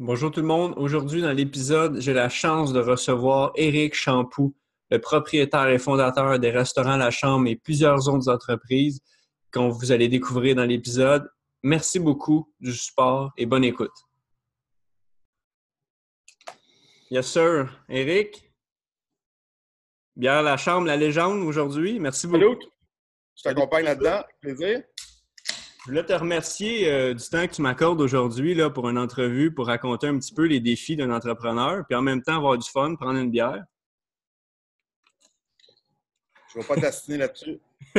Bonjour tout le monde. Aujourd'hui, dans l'épisode, j'ai la chance de recevoir Éric Champoux, le propriétaire et fondateur des restaurants La Chambre et plusieurs autres entreprises qu'on vous allez découvrir dans l'épisode. Merci beaucoup du support et bonne écoute. Yes, sir. Éric, Bière La Chambre, la légende aujourd'hui. Merci beaucoup. Salut. Je t'accompagne là-dedans. Plaisir. Je voulais te remercier euh, du temps que tu m'accordes aujourd'hui là, pour une entrevue, pour raconter un petit peu les défis d'un entrepreneur, puis en même temps avoir du fun, prendre une bière. Je ne vais pas t'assiner là-dessus.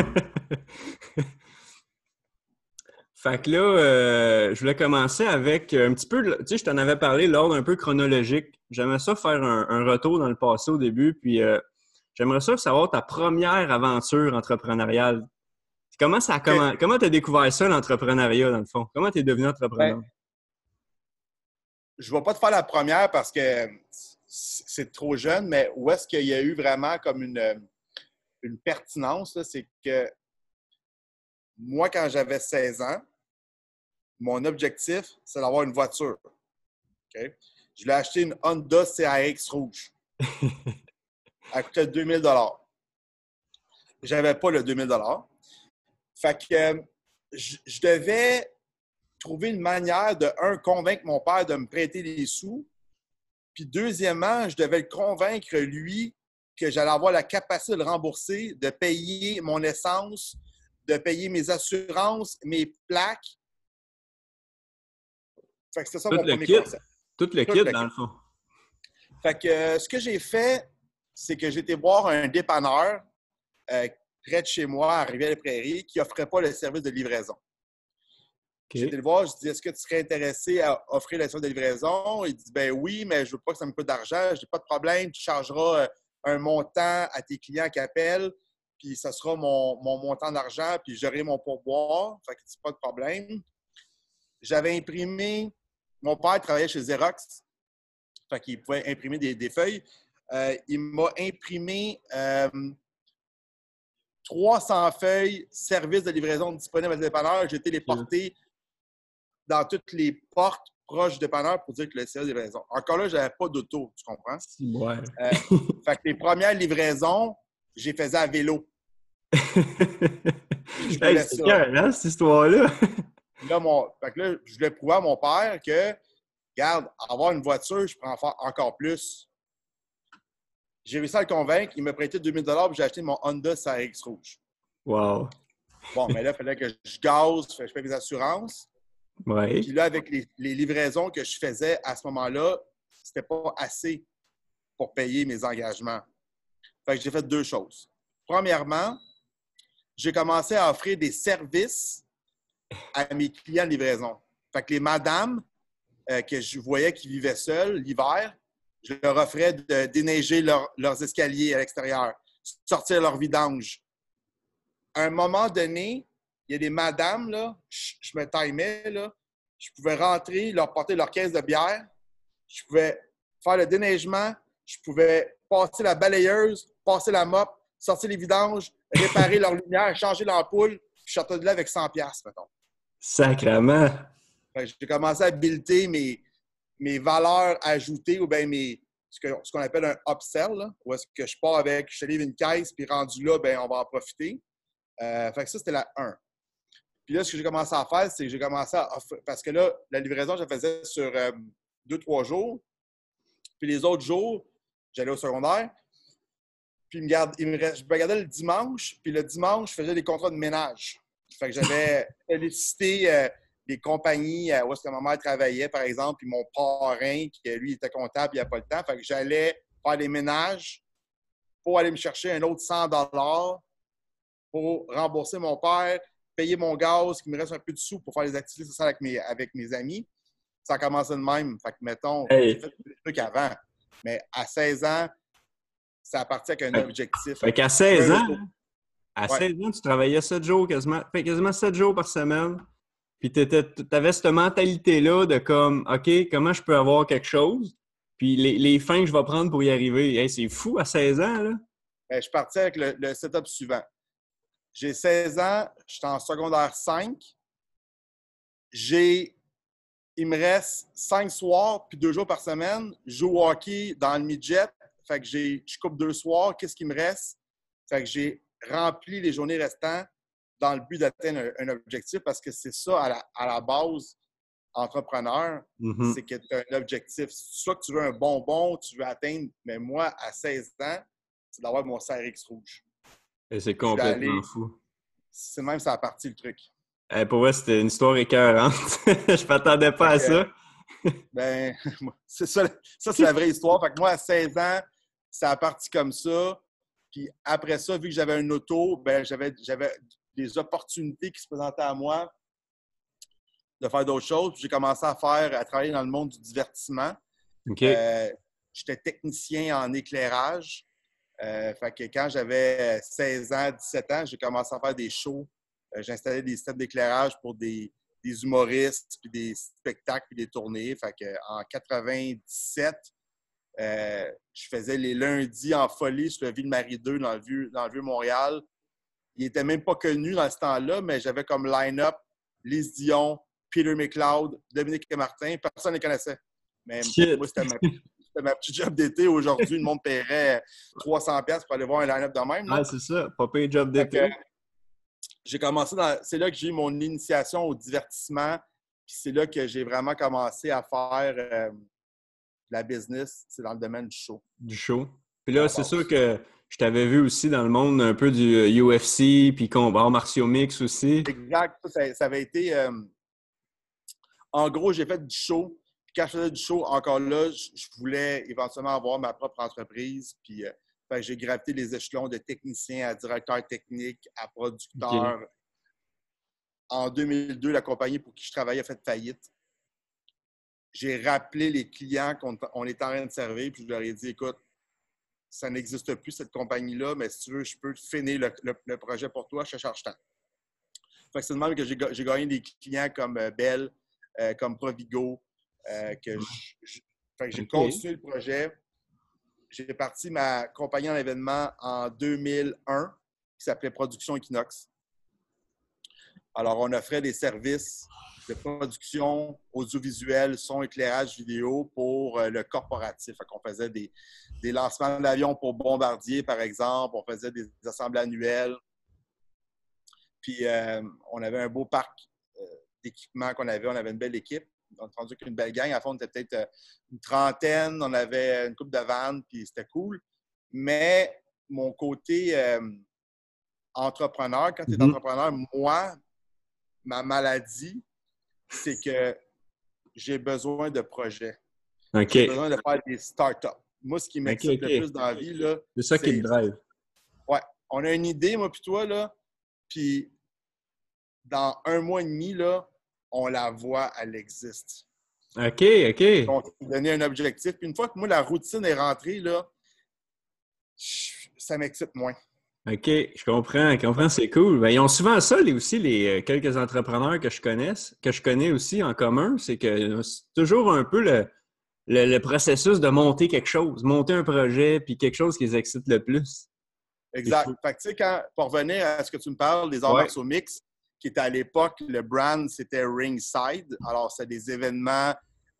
fait que là, euh, je voulais commencer avec un petit peu, tu sais, je t'en avais parlé l'ordre un peu chronologique. J'aimerais ça faire un, retour dans le passé au début, puis euh, j'aimerais ça savoir ta première aventure entrepreneuriale. Comment ça comment comment tu as découvert ça l'entrepreneuriat dans le fond? Comment tu es devenu entrepreneur? Ben, Je ne vais pas te faire la première parce que c'est trop jeune, mais où est-ce qu'il y a eu vraiment comme une, une pertinence, c'est que moi, quand j'avais 16 ans, mon objectif, c'est d'avoir une voiture. Je l'ai acheté une Honda CRX rouge. Elle coûtait 2000 Je n'avais pas le 2000 fait que euh, je, devais trouver une manière de, un, convaincre mon père de me prêter les sous. Puis deuxièmement, je devais le convaincre, lui, que j'allais avoir la capacité de le rembourser, de payer mon essence, de payer mes assurances, mes plaques. Fait que c'était ça mon premier concept. Tout le kit, dans le fond. Fait que euh, ce que j'ai fait, c'est que j'ai été voir un dépanneur euh, près de chez moi, à Rivière-des-Prairies, qui n'offrait pas le service de livraison. J'ai été le voir, je dis Est-ce que tu serais intéressé à offrir le service de livraison? Il dit Ben oui, mais je ne veux pas que ça me coûte d'argent. Je n'ai pas de problème, tu chargeras euh, un montant à tes clients qui appellent, puis ça sera mon, montant d'argent, puis j'aurai mon pourboire. Fait que c'est pas de problème. J'avais imprimé, mon père travaillait chez Xerox, fait qu'il pouvait imprimer des, feuilles. Euh, il m'a imprimé euh, 300 feuilles, service de livraison disponible à des dépanneurs. J'ai porter dans toutes les portes proches du dépanneur pour dire que le service de livraison. Encore là, je n'avais pas d'auto, tu comprends? Ouais. Euh, fait que les premières livraisons, j'ai faisais à vélo. c'est hein, cette histoire-là? là, mon... fait que là, je voulais prouver à mon père que, regarde, avoir une voiture, je prends encore plus. J'ai réussi à le convaincre. Il m'a prêté 2000 et j'ai acheté mon Honda CRX rouge. Wow. Bon, mais là, il fallait que je gaze, je fais mes assurances. Ouais. Puis là, avec les, livraisons que je faisais à ce moment-là, c'était pas assez pour payer mes engagements. Fait que j'ai fait deux choses. Premièrement, j'ai commencé à offrir des services à mes clients de livraison. Fait que les madames euh, que je voyais qui vivaient seules l'hiver, je leur offrais de déneiger leurs escaliers à l'extérieur, sortir leur vidange. À un moment donné, il y a des madames, là, je, me timais, là, je pouvais rentrer, leur porter leur caisse de bière, je pouvais faire le déneigement, je pouvais passer la balayeuse, passer la mop, sortir les vidanges, réparer leur lumière, changer l'ampoule, je sortais de là avec 100 pièces mettons. Sacrement! J'ai commencé à builder mes, mes valeurs ajoutées ou bien mes, ce qu'on appelle un upsell, où est-ce que je pars avec, je te livre une caisse, puis rendu là, ben, on va en profiter. Euh, fait que ça, c'était la 1. Puis là, ce que j'ai commencé à faire, c'est que j'ai commencé à parce que là, la livraison, je la faisais sur euh, deux, trois jours. Puis les autres jours, j'allais au secondaire. Puis il me garde, il me je me regardais le dimanche, puis le dimanche, je faisais des contrats de ménage. Fait que j'avais félicité euh, des compagnies euh, où est-ce que ma mère travaillait, par exemple, puis mon parrain, qui lui était comptable, il n'y a pas le temps. Fait que j'allais faire des ménages pour aller me chercher un autre 100 pour rembourser mon père, payer mon gaz, qu'il me reste un peu de sous pour faire les activités sociales avec mes, avec mes amis. Ça a commencé de même. Fait que, mettons, j'ai fait des trucs avant. Mais à 16 ans, ça parti avec un objectif. Fait qu'à 16 ans, à 16 ans, tu travaillais 7 jours, quasiment, quasiment 7 jours par semaine. Puis tu avais cette mentalité-là de comme, OK, comment je peux avoir quelque chose? Puis les, les fins que je vais prendre pour y arriver. c'est fou à 16 ans, là. Ben, je partais avec le, setup suivant. J'ai 16 ans, je suis en secondaire 5. J'ai il me reste cinq soirs puis deux jours par semaine. Je joue hockey dans le midget. Fait que je coupe deux soirs. Qu'est-ce qui me reste? Fait que j'ai rempli les journées restantes dans le but d'atteindre un, objectif parce que c'est ça à la, base, entrepreneur, mm-hmm. c'est que tu as un objectif. Soit que tu veux un bonbon, tu veux atteindre, mais moi, à 16 ans, c'est d'avoir mon CRX rouge. Et c'est complètement fou. C'est même ça a parti le truc. Eh, pour moi, c'était une histoire écœurante. je m'attendais pas à ça. ben, c'est ça, ça c'est la vraie histoire. Fait que moi, à 16 ans, ça a parti comme ça. Puis après ça, vu que j'avais un auto, ben, j'avais, des opportunités qui se présentaient à moi de faire d'autres choses. J'ai commencé à faire, à travailler dans le monde du divertissement. Euh, j'étais technicien en éclairage. Euh, fait que quand j'avais 16 ans, 17 ans, j'ai commencé à faire des shows. Euh, j'installais des systèmes d'éclairage pour des, humoristes, puis des spectacles, puis des tournées. Fait que en 97, euh, je faisais les lundis en folie sur le Ville-Marie 2 dans le vieux, dans le vieux Montréal. Il n'était même pas connu dans ce temps-là, mais j'avais comme line-up Lise Dion, Peter McLeod, Dominique et Martin. Personne ne les connaissait. Mais moi, c'était ma, petite job d'été. Aujourd'hui, le monde paierait 300$ pour aller voir un line-up de même. Ah, c'est ça. Pas payer job d'été. J'ai commencé dans. C'est là que j'ai eu mon initiation au divertissement. Puis c'est là que j'ai vraiment commencé à faire euh, la business. C'est dans le domaine du show. Du show. Puis là, c'est sûr que je t'avais vu aussi dans le monde un peu du UFC, euh, puis combat martiaux mix aussi. Exact. Ça, avait été. Euh, en gros, j'ai fait du show quand je faisais du show, encore là, je, voulais éventuellement avoir ma propre entreprise. Puis, euh, j'ai gravité les échelons de technicien à directeur technique à producteur. En 2002, la compagnie pour qui je travaillais a fait faillite. J'ai rappelé les clients qu'on était en train de servir, puis je leur ai dit écoute, ça n'existe plus, cette compagnie-là, mais si tu veux, je peux finir le, projet pour toi, je te charge tant. c'est de même que j'ai gagné des clients comme euh, Bell, euh, comme Provigo, euh, que j'ai continué le projet. J'ai parti ma compagnie en événement en 2001 qui s'appelait Production Equinox. Alors, on offrait des services de production audiovisuelle, son, éclairage vidéo pour euh, le corporatif. on faisait des, lancements d'avions pour Bombardier, par exemple. On faisait des, assemblées annuelles. Puis, euh, on avait un beau parc d'équipements qu'on avait. On avait une belle équipe on a entendu qu'une belle gang. À fond, on était peut-être euh, une trentaine, on avait une coupe de vannes, puis c'était cool. Mais mon côté euh, entrepreneur, quand tu es mm-hmm. entrepreneur, moi, ma maladie, c'est que j'ai besoin de projets. J'ai besoin de faire des startups. Moi, ce qui m'excite le plus dans la vie, là. C'est ça qui me drive. Ouais. On a une idée, moi, puis toi, là. Puis, dans un mois et demi, là, on la voit, elle existe. OK, OK. Donc, donner un objectif. Puis une fois que moi, la routine est rentrée, là, ça m'excite moins. OK, je comprends, je comprends, c'est cool. Ben, ils ont souvent ça, les, aussi, les euh, quelques entrepreneurs que je connais, que je connais aussi en commun, c'est que c'est toujours un peu le, le, processus de monter quelque chose, monter un projet, puis quelque chose qui les excite le plus. Exact. Fait que, tu sais, quand, pour revenir à ce que tu me parles, des arts au mix, qui était à l'époque, le brand, c'était Ringside. Alors, c'était des événements,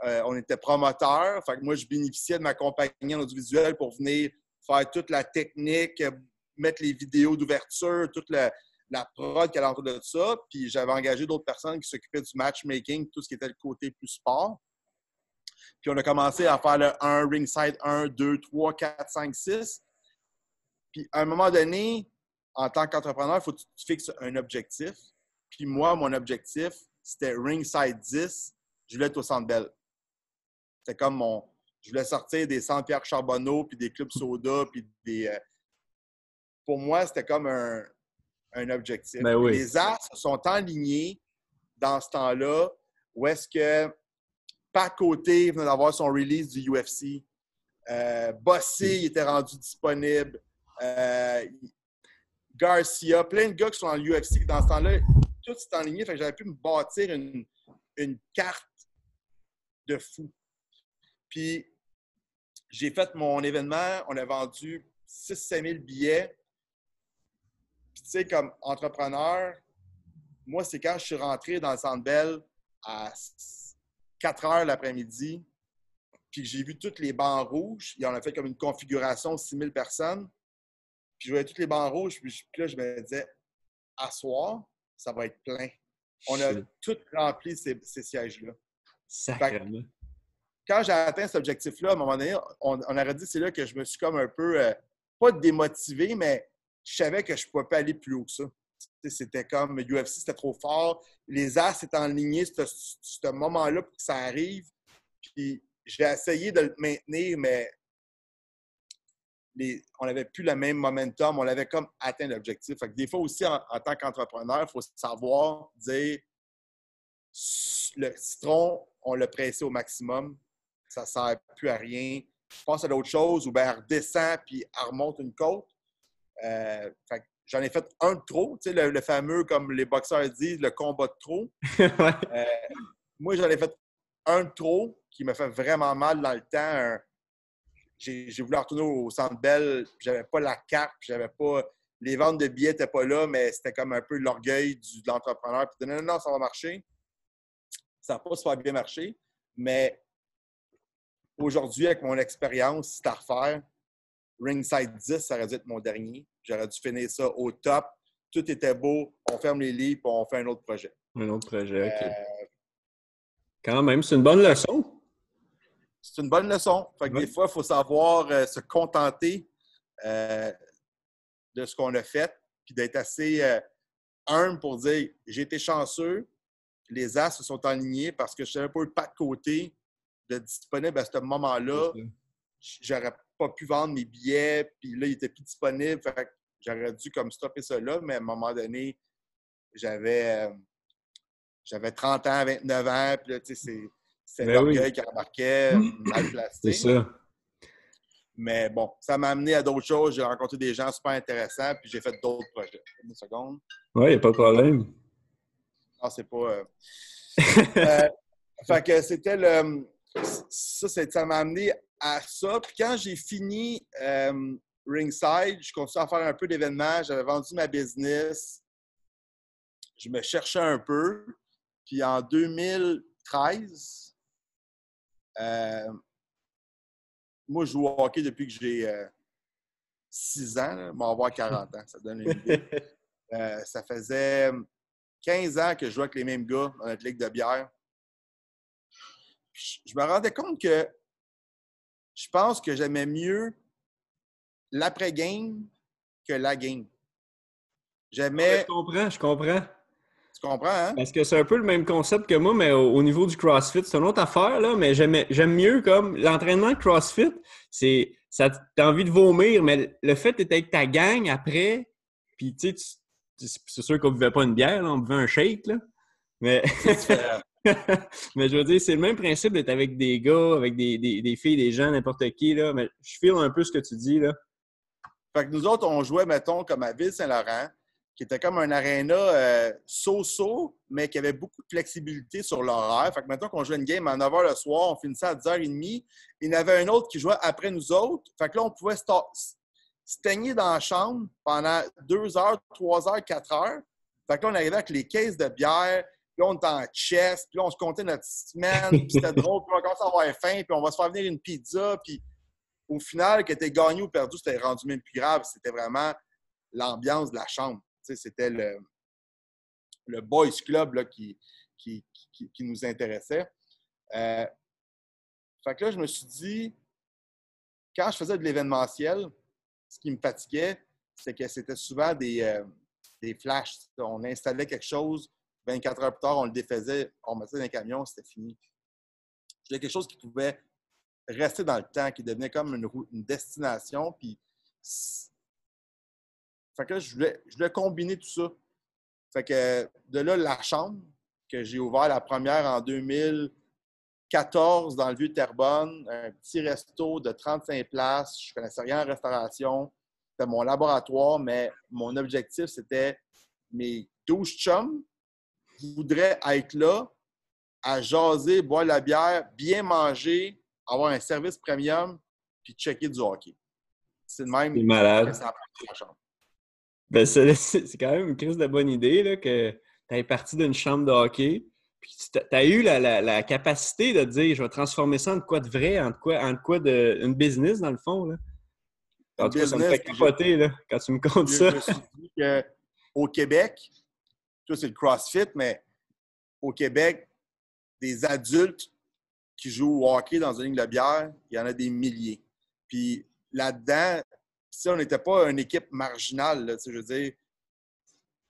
euh, on était promoteurs. Fait que moi, je bénéficiais de ma compagnie en audiovisuel pour venir faire toute la technique, mettre les vidéos d'ouverture, toute la, prod qui allait de ça. Puis j'avais engagé d'autres personnes qui s'occupaient du matchmaking, tout ce qui était le côté plus sport. Puis on a commencé à faire le 1, Ringside 1, 2, 3, 4, 5, 6. Puis à un moment donné, en tant qu'entrepreneur, il faut que tu fixes un objectif. Puis moi, mon objectif, c'était ringside 10. Je voulais être au Centre Bell. C'était comme mon... Je voulais sortir des Centre Pierre Charbonneau, puis des clubs soda, puis des... Pour moi, c'était comme un, objectif. Ben Les As sont alignés dans ce temps-là où est-ce que pas Côté venait d'avoir son release du UFC. Euh, Bossy était rendu disponible. Euh, Garcia, plein de gars qui sont dans l'UFC dans ce temps-là, tout s'est enligné. Fait que j'avais pu me bâtir une, carte de fou. Puis, j'ai fait mon événement. On a vendu 6-5 000 billets. Puis, tu sais, comme entrepreneur, moi, c'est quand je suis rentré dans le Centre Bell à 4 heures l'après-midi, puis j'ai vu tous les bancs rouges. Et on a fait comme une configuration 6000 personnes. Puis je voyais tous les bancs rouges. Puis, là, je me disais, à soir, ça va être plein. On a tout rempli ces, sièges-là. Quand j'ai atteint cet objectif-là, à un moment donné, on, aurait dit c'est là que je me suis comme un peu, euh, pas démotivé, mais je savais que je ne pouvais pas aller plus haut que ça. C'était comme UFC, c'était trop fort. Les As étaient en ligne, ce, ce moment-là pour que ça arrive. Puis j'ai essayé de le maintenir, mais on n'avait plus le même momentum, on avait comme atteint l'objectif. Des fois aussi, en, tant qu'entrepreneur, il faut savoir dire le citron, on l'a pressé au maximum, ça ne sert plus à rien. Je pense à d'autres choses, ou bien elle redescend puis elle remonte une côte. Euh, j'en ai fait un de trop, tu sais, le, fameux, comme les boxeurs disent, le combat de trop. Euh, moi, j'en ai fait un de trop qui m'a fait vraiment mal dans le temps. J'ai voulu retourner au Centre Bell, j'avais pas la carte, j'avais pas... Les ventes de billets n'étaient pas là, mais c'était comme un peu l'orgueil de l'entrepreneur. Puis non, non, ça va marcher. Ça n'a pas super bien marché. Mais aujourd'hui, avec mon expérience, c'est à refaire. Ringside 10, ça aurait dû être mon dernier. J'aurais dû finir ça au top. Tout était beau. On ferme les lits et on fait un autre projet. Un autre projet, OK. Euh, Quand même, c'est une bonne leçon c'est une bonne leçon. Des fois, il faut savoir euh, se contenter euh, de ce qu'on a fait, puis d'être assez humble pour dire j'ai été chanceux, les as se sont alignés parce que je n'avais pas eu pas de côté de disponible à ce moment-là. J'aurais pas pu vendre mes billets, puis là, il était plus disponible. j'aurais dû comme stopper ça là, mais à un moment donné, j'avais j'avais 30 ans, 29 ans, puis là, tu sais, c'est c'est ben l'orgueil qui remarquait, mm. mal placé. C'est ça. Mais bon, ça m'a amené à d'autres choses. J'ai rencontré des gens super intéressants, puis j'ai fait d'autres projets. Une seconde. Oui, il n'y a pas de problème. Non, c'est pas. Euh... euh fait que c'était le. Ça, ça m'a amené à ça. Puis quand j'ai fini euh, Ringside, je continuais à faire un peu d'événements. J'avais vendu ma business. Je me cherchais un peu. Puis en 2013, euh, moi, je joue au hockey depuis que j'ai 6 euh, ans. Je vais avoir 40 ans, ça donne une idée. Ça faisait 15 ans que je jouais avec les mêmes gars dans notre ligue de bière. Je me rendais compte que je pense que j'aimais mieux l'après-game que la game. J'aimais. Je comprends, je comprends. Tu comprends, hein? Parce que c'est un peu le même concept que moi, mais au, niveau du CrossFit, c'est une autre affaire, là, mais j'aime mieux comme l'entraînement de CrossFit, c'est ça t'as envie de vomir, mais le fait d'être avec ta gang après, puis tu sais, c'est sûr qu'on ne buvait pas une bière, on buvait un shake, là. Mais... mais je veux dire, c'est le même principe d'être avec des gars, avec des, des, filles, des gens, n'importe qui, là. Mais je file un peu ce que tu dis, là. Fait que nous autres, on jouait, mettons, comme à Ville-Saint-Laurent qui était comme un aréna euh, so-so, mais qui avait beaucoup de flexibilité sur l'horaire. Fait que maintenant qu'on jouait une game à 9 h le soir, on finissait à 10h30. Il y en avait un autre qui jouait après nous autres. Fait que là, on pouvait se teigner dans la chambre pendant 2 heures, 3 heures, 4 heures. Fait que là, on arrivait avec les caisses de bière, là, on était en chest, puis là, on se comptait notre semaine, puis c'était drôle, puis on commençait à avoir faim, puis on va se faire venir une pizza, puis au final, que tu gagné ou perdu, c'était rendu même plus grave. C'était vraiment l'ambiance de la chambre. C'était le, le Boys Club là, qui, qui, nous intéressait. Euh, fait que là, je me suis dit, quand je faisais de l'événementiel, ce qui me fatiguait, c'est que c'était souvent des, euh, des flashs. On installait quelque chose, 24 heures plus tard, on le défaisait, on mettait dans un camion, c'était fini. C'était quelque chose qui pouvait rester dans le temps, qui devenait comme une, une destination. Puis que je voulais, je voulais combiner tout ça. Fait que de là, la chambre, que j'ai ouvert la première en 2014 dans le Vieux-Terrebonne, un petit resto de 35 places. Je ne connaissais rien en restauration. C'était mon laboratoire, mais mon objectif, c'était mes 12 chums voudraient être là à jaser, boire la bière, bien manger, avoir un service premium, puis checker du hockey. C'est le même malade. ça la chambre. Ben, c'est quand même une crise de bonne idée là, que tu es parti d'une chambre de hockey, Puis tu as eu la, capacité de dire je vais transformer ça en quoi de vrai, en quoi, en quoi de une business dans le fond. Là. En tout cas, ça me fait capoter là, quand tu me comptes ça. Je me suis dit qu'au Québec, tout c'est le CrossFit, mais au Québec, des adultes qui jouent au hockey dans une ligne de bière, il y en a des milliers. Puis là-dedans, si on n'était pas une équipe marginale, là, je veux dire,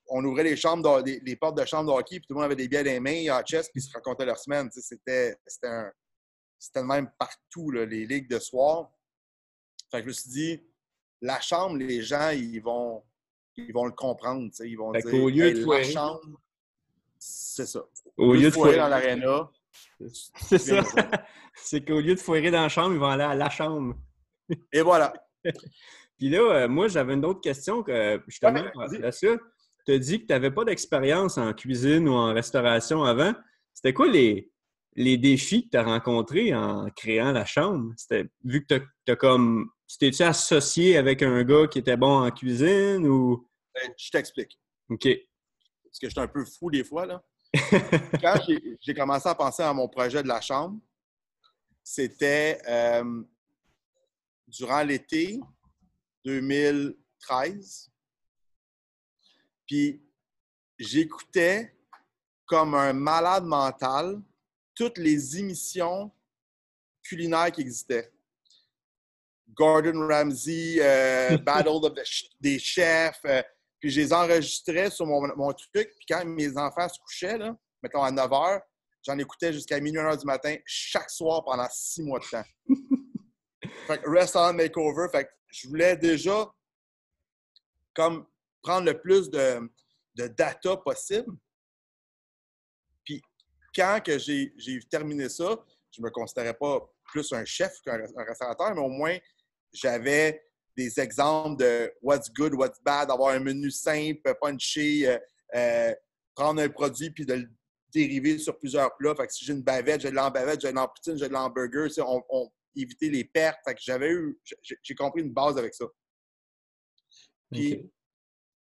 on ouvrait les chambres, les, portes de chambre de hockey, puis tout le monde avait des billets dans les mains, en chest, puis ils se racontaient leur semaine. C'était, c'était, même partout, les ligues de soir. Fait que je me suis dit, la chambre, les gens, ils vont, ils vont le comprendre. Ils vont dire, au lieu de la chambre, c'est ça. Au, lieu de foirer dans l'aréna. C'est ça. c'est qu'au lieu de foirer dans la chambre, ils vont aller à la chambre. Et voilà. Puis là, euh, moi, j'avais une autre question que justement, là-dessus tu as dit que tu n'avais pas d'expérience en cuisine ou en restauration avant. C'était quoi les, les défis que tu as rencontrés en créant la chambre? C'était, vu que tu as comme. T'es-tu associé avec un gars qui était bon en cuisine ou? Ben, je t'explique. OK. Parce que j'étais un peu fou des fois, là. Quand j'ai commencé à penser à mon projet de la chambre, c'était euh, durant l'été 2013. Puis j'écoutais comme un malade mental toutes les émissions culinaires qui existaient. Gordon Ramsay, euh, Battle des chefs. Euh, puis je les enregistrais sur mon, truc. Puis quand mes enfants se couchaient, là, mettons à 9 h, j'en écoutais jusqu'à minuit 1 h du matin chaque soir pendant six mois de temps. fait que Restaurant Makeover. Fait que je voulais déjà comme prendre le plus de, data possible. Puis quand que j'ai terminé ça, je ne me considérais pas plus un chef qu'un restaurateur, mais au moins j'avais des exemples de what's good, what's bad, avoir un menu simple, punché, euh, euh, prendre un produit puis de le dériver sur plusieurs plats. Fait que si j'ai une bavette, j'ai de l'embavette, j'ai de l'empoutine, j'ai de l'hamburger, on, on, éviter les pertes. Fait que j'avais eu, j'ai compris une base avec ça. Puis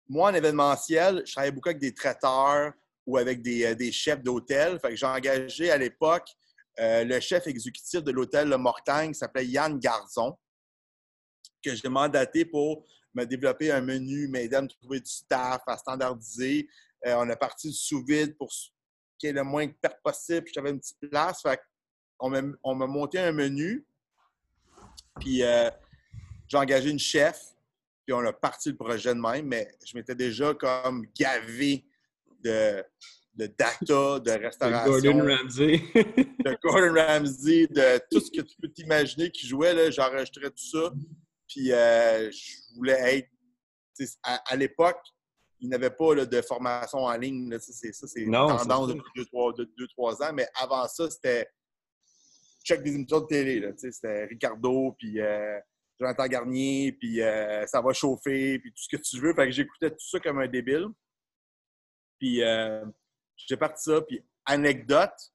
moi, en événementiel, je travaillais beaucoup avec des traiteurs ou avec des, euh, chefs d'hôtel. Fait que j'ai engagé à l'époque euh, le chef exécutif de l'hôtel Le Mortagne, qui s'appelait Yann Garzon, que j'ai mandaté pour me développer un menu, m'aider à me trouver du staff, à standardiser. Euh, on a parti du sous-vide pour qu'il y ait le moins de pertes possible. J'avais une petite place. Fait on m'a monté un menu. Puis j'ai engagé une chef puis on a parti le projet de même, mais je m'étais déjà comme gavé de, de data, de restauration. De Gordon Ramsay. de Gordon Ramsay, de tout ce que tu peux t'imaginer qui jouait. J'enregistrais tout ça. Puis euh, je voulais être. À, l'époque, il n'y avait pas de formation en ligne. C'est, ça, c'est tendance depuis 2-3 ans. Mais avant ça, c'était check des émissions de télé. C'était Ricardo, puis euh, Jonathan Garnier, puis euh, ça va chauffer, puis tout ce que tu veux. Fait que j'écoutais tout ça comme un débile. Puis euh, j'ai parti ça. Puis anecdote,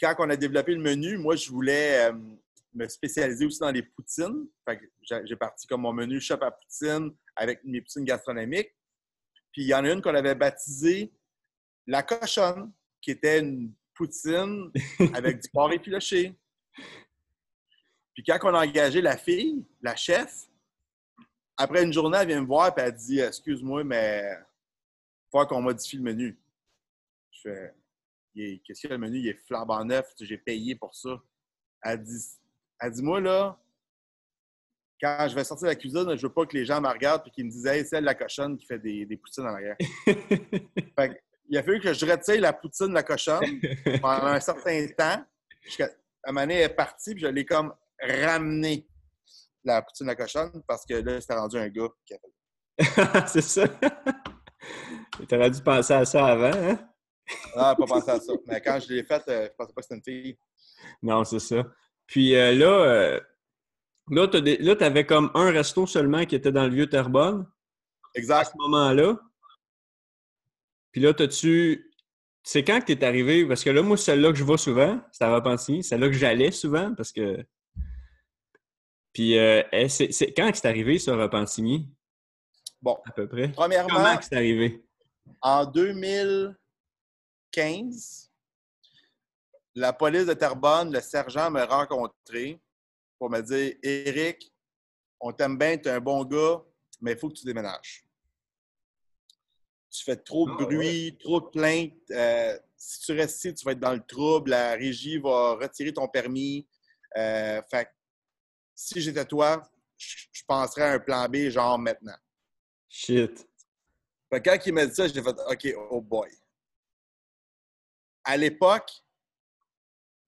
quand on a développé le menu, moi, je voulais me spécialiser aussi dans les poutines. Fait que j'ai parti comme mon menu shop à poutine avec mes poutines gastronomiques. Puis il y en a une qu'on avait baptisée la cochonne, qui était une poutine avec du porc effiloché. Puis quand on a engagé la fille, la chef, après une journée, elle vient me voir et elle dit Excuse-moi, mais il faut qu'on modifie le menu. Je fais Qu'est-ce que le menu? Il est flambant neuf, j'ai payé pour ça. Elle dit, elle dit Moi, là, quand je vais sortir de la cuisine, je veux pas que les gens me regardent et qu'ils me disent Hey, c'est la cochonne qui fait des, des poutines en arrière. il a fallu que je retire la poutine de la cochonne pendant un certain temps. Jusqu'à, un est partie, puis je l'ai comme ramener la poutine à cochonne parce que là, c'était rendu un gars qui a fait. c'est ça. Tu aurais dû penser à ça avant, hein? non, pas pensé à ça. Mais quand je l'ai fait, euh, je pensais pas que c'était une fille. Non, c'est ça. Puis euh, là, euh, là, tu avais comme un resto seulement qui était dans le vieux Terrebonne. Exact. À ce moment-là. Puis là, as-tu. C'est quand que tu es arrivé? Parce que là, moi, celle-là que je vois souvent, c'est à Repentigny. Celle-là que j'allais souvent parce que puis, euh, c'est, quand c'est arrivé, ça, Repentigny? Bon. À peu près. Premièrement. Comment c'est arrivé? En 2015, la police de Terrebonne, le sergent m'a rencontré pour me dire Éric, on t'aime bien, tu es un bon gars, mais il faut que tu déménages. Tu fais trop de Ah, bruit, trop de plaintes. euh, si tu restes ici, tu vas être dans le trouble. La régie va retirer ton permis. Euh, fait que si j'étais toi, je je penserais à un plan B, genre maintenant. Shit. Fait quand il m'a dit ça, j'ai fait OK, oh boy. À l'époque,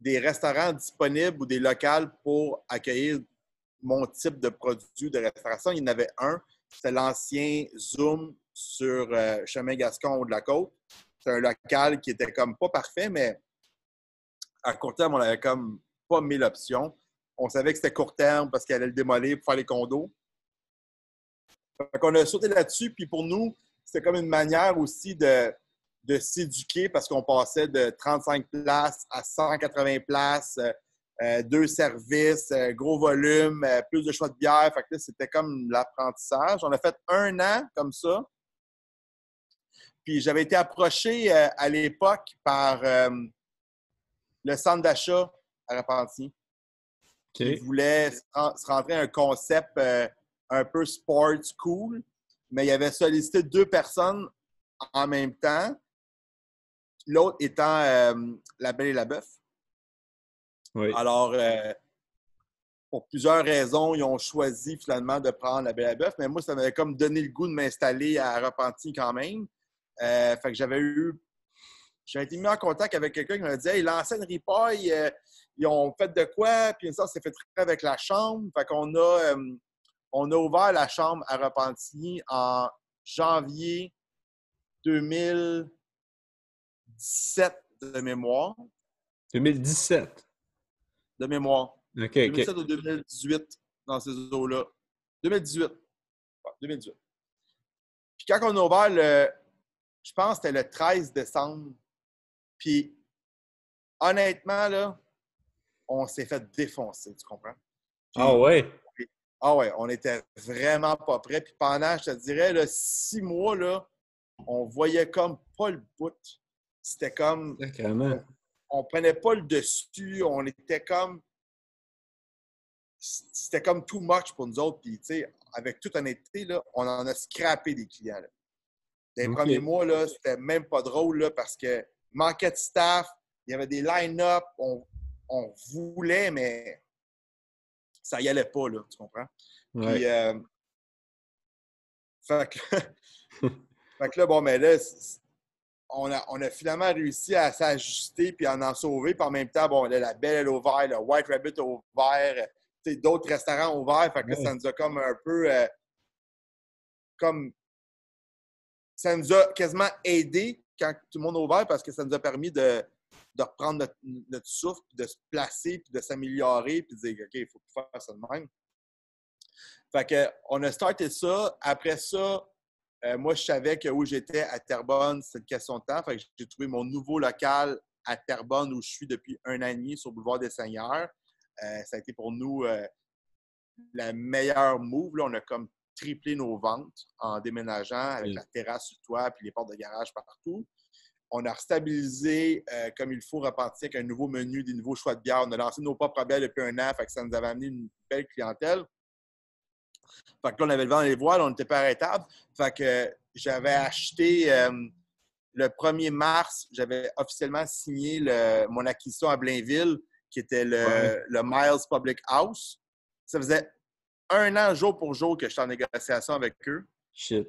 des restaurants disponibles ou des locales pour accueillir mon type de produit de restauration, il y en avait un. C'était l'ancien Zoom sur euh, Chemin Gascon haut de la côte. C'est un local qui était comme pas parfait, mais à court terme, on avait comme pas mille options. On savait que c'était court terme parce qu'elle allait le démolir pour faire les condos. Fait qu'on a sauté là-dessus, puis pour nous, c'était comme une manière aussi de, de s'éduquer parce qu'on passait de 35 places à 180 places, euh, euh, deux services, euh, gros volume, euh, plus de choix de bière. Fait que là, c'était comme l'apprentissage. On a fait un an comme ça. Puis j'avais été approché à l'époque par le centre d'achat à Repentigny OK. qui voulait se ren- se rentrer un concept un peu sports cool, mais il avait sollicité deux personnes en même temps. L'autre étant euh, La Belle et la Bœuf. Oui. Alors, euh, pour plusieurs raisons, ils ont choisi finalement de prendre La Belle et la Bœuf, mais moi, ça m'avait comme donné le goût de m'installer à Repentigny quand même. Euh, fait que j'avais eu. J'ai été mis en contact avec quelqu'un qui m'a dit Hey, l'ancienne ripaille, euh, ils ont fait de quoi? Puis ça, c'est fait très avec la chambre. Fait qu'on a, on a ouvert la chambre à Repentigny en janvier 2017 de mémoire. 2017. De mémoire. OK, OK. 2017 ou 2018, dans ces eaux-là. 2018. Ouais, 2018. Puis quand on a ouvert le. Je pense que c'était le 13 décembre. Puis honnêtement, là, on s'est fait défoncer, tu comprends? Puis- Ah ouais? Ah ouais, on était vraiment pas prêts. Puis pendant, je te dirais, là, six mois, là, on voyait comme pas le bout. C'était comme on prenait pas le dessus, on était comme. C'était comme too much pour nous autres. Puis, tu sais, avec toute honnêteté, là, on en a scrappé des clients. Là. Les premiers mois, là, c'était même pas drôle là, parce que manquait de staff, il y avait des line-up, on, on voulait, mais ça y allait pas, là, tu comprends? Ouais. Puis, euh, fait, que, fait que là, bon, mais là, on a, on a finalement réussi à s'ajuster puis à en sauver. Puis en même temps, bon, là, la Belle, elle ouvert, le White Rabbit a ouvert, d'autres restaurants ont ouvert. Fait que ça nous a comme un peu. euh, comme. Ça nous a quasiment aidé quand tout le monde a ouvert parce que ça nous a permis de, de reprendre notre, notre souffle, puis de se placer, puis de s'améliorer, puis de dire, OK, il faut faire ça de même. Fait que, on a starté ça. Après ça, euh, moi, je savais que où j'étais à Terrebonne, c'est une question de temps. Fait que j'ai trouvé mon nouveau local à Terrebonne où je suis depuis un an et demi sur le boulevard des Seigneurs. Euh, ça a été pour nous euh, la meilleure move. Là. On a comme triplé nos ventes en déménageant avec Oui. la terrasse sur le toit puis les portes de garage partout. On a restabilisé euh, comme il faut repartir avec un nouveau menu, des nouveaux choix de bière. On a lancé nos propres bières depuis un an, fait que ça nous avait amené une belle clientèle. Fait que là, on avait le vent dans les voiles, on n'était pas arrêtable. Fait que j'avais acheté euh, le 1er mars, j'avais officiellement signé le- mon acquisition à Blainville, qui était le, Ouais. le Miles Public House. Ça faisait un an jour pour jour que j'étais en négociation avec eux. Shit.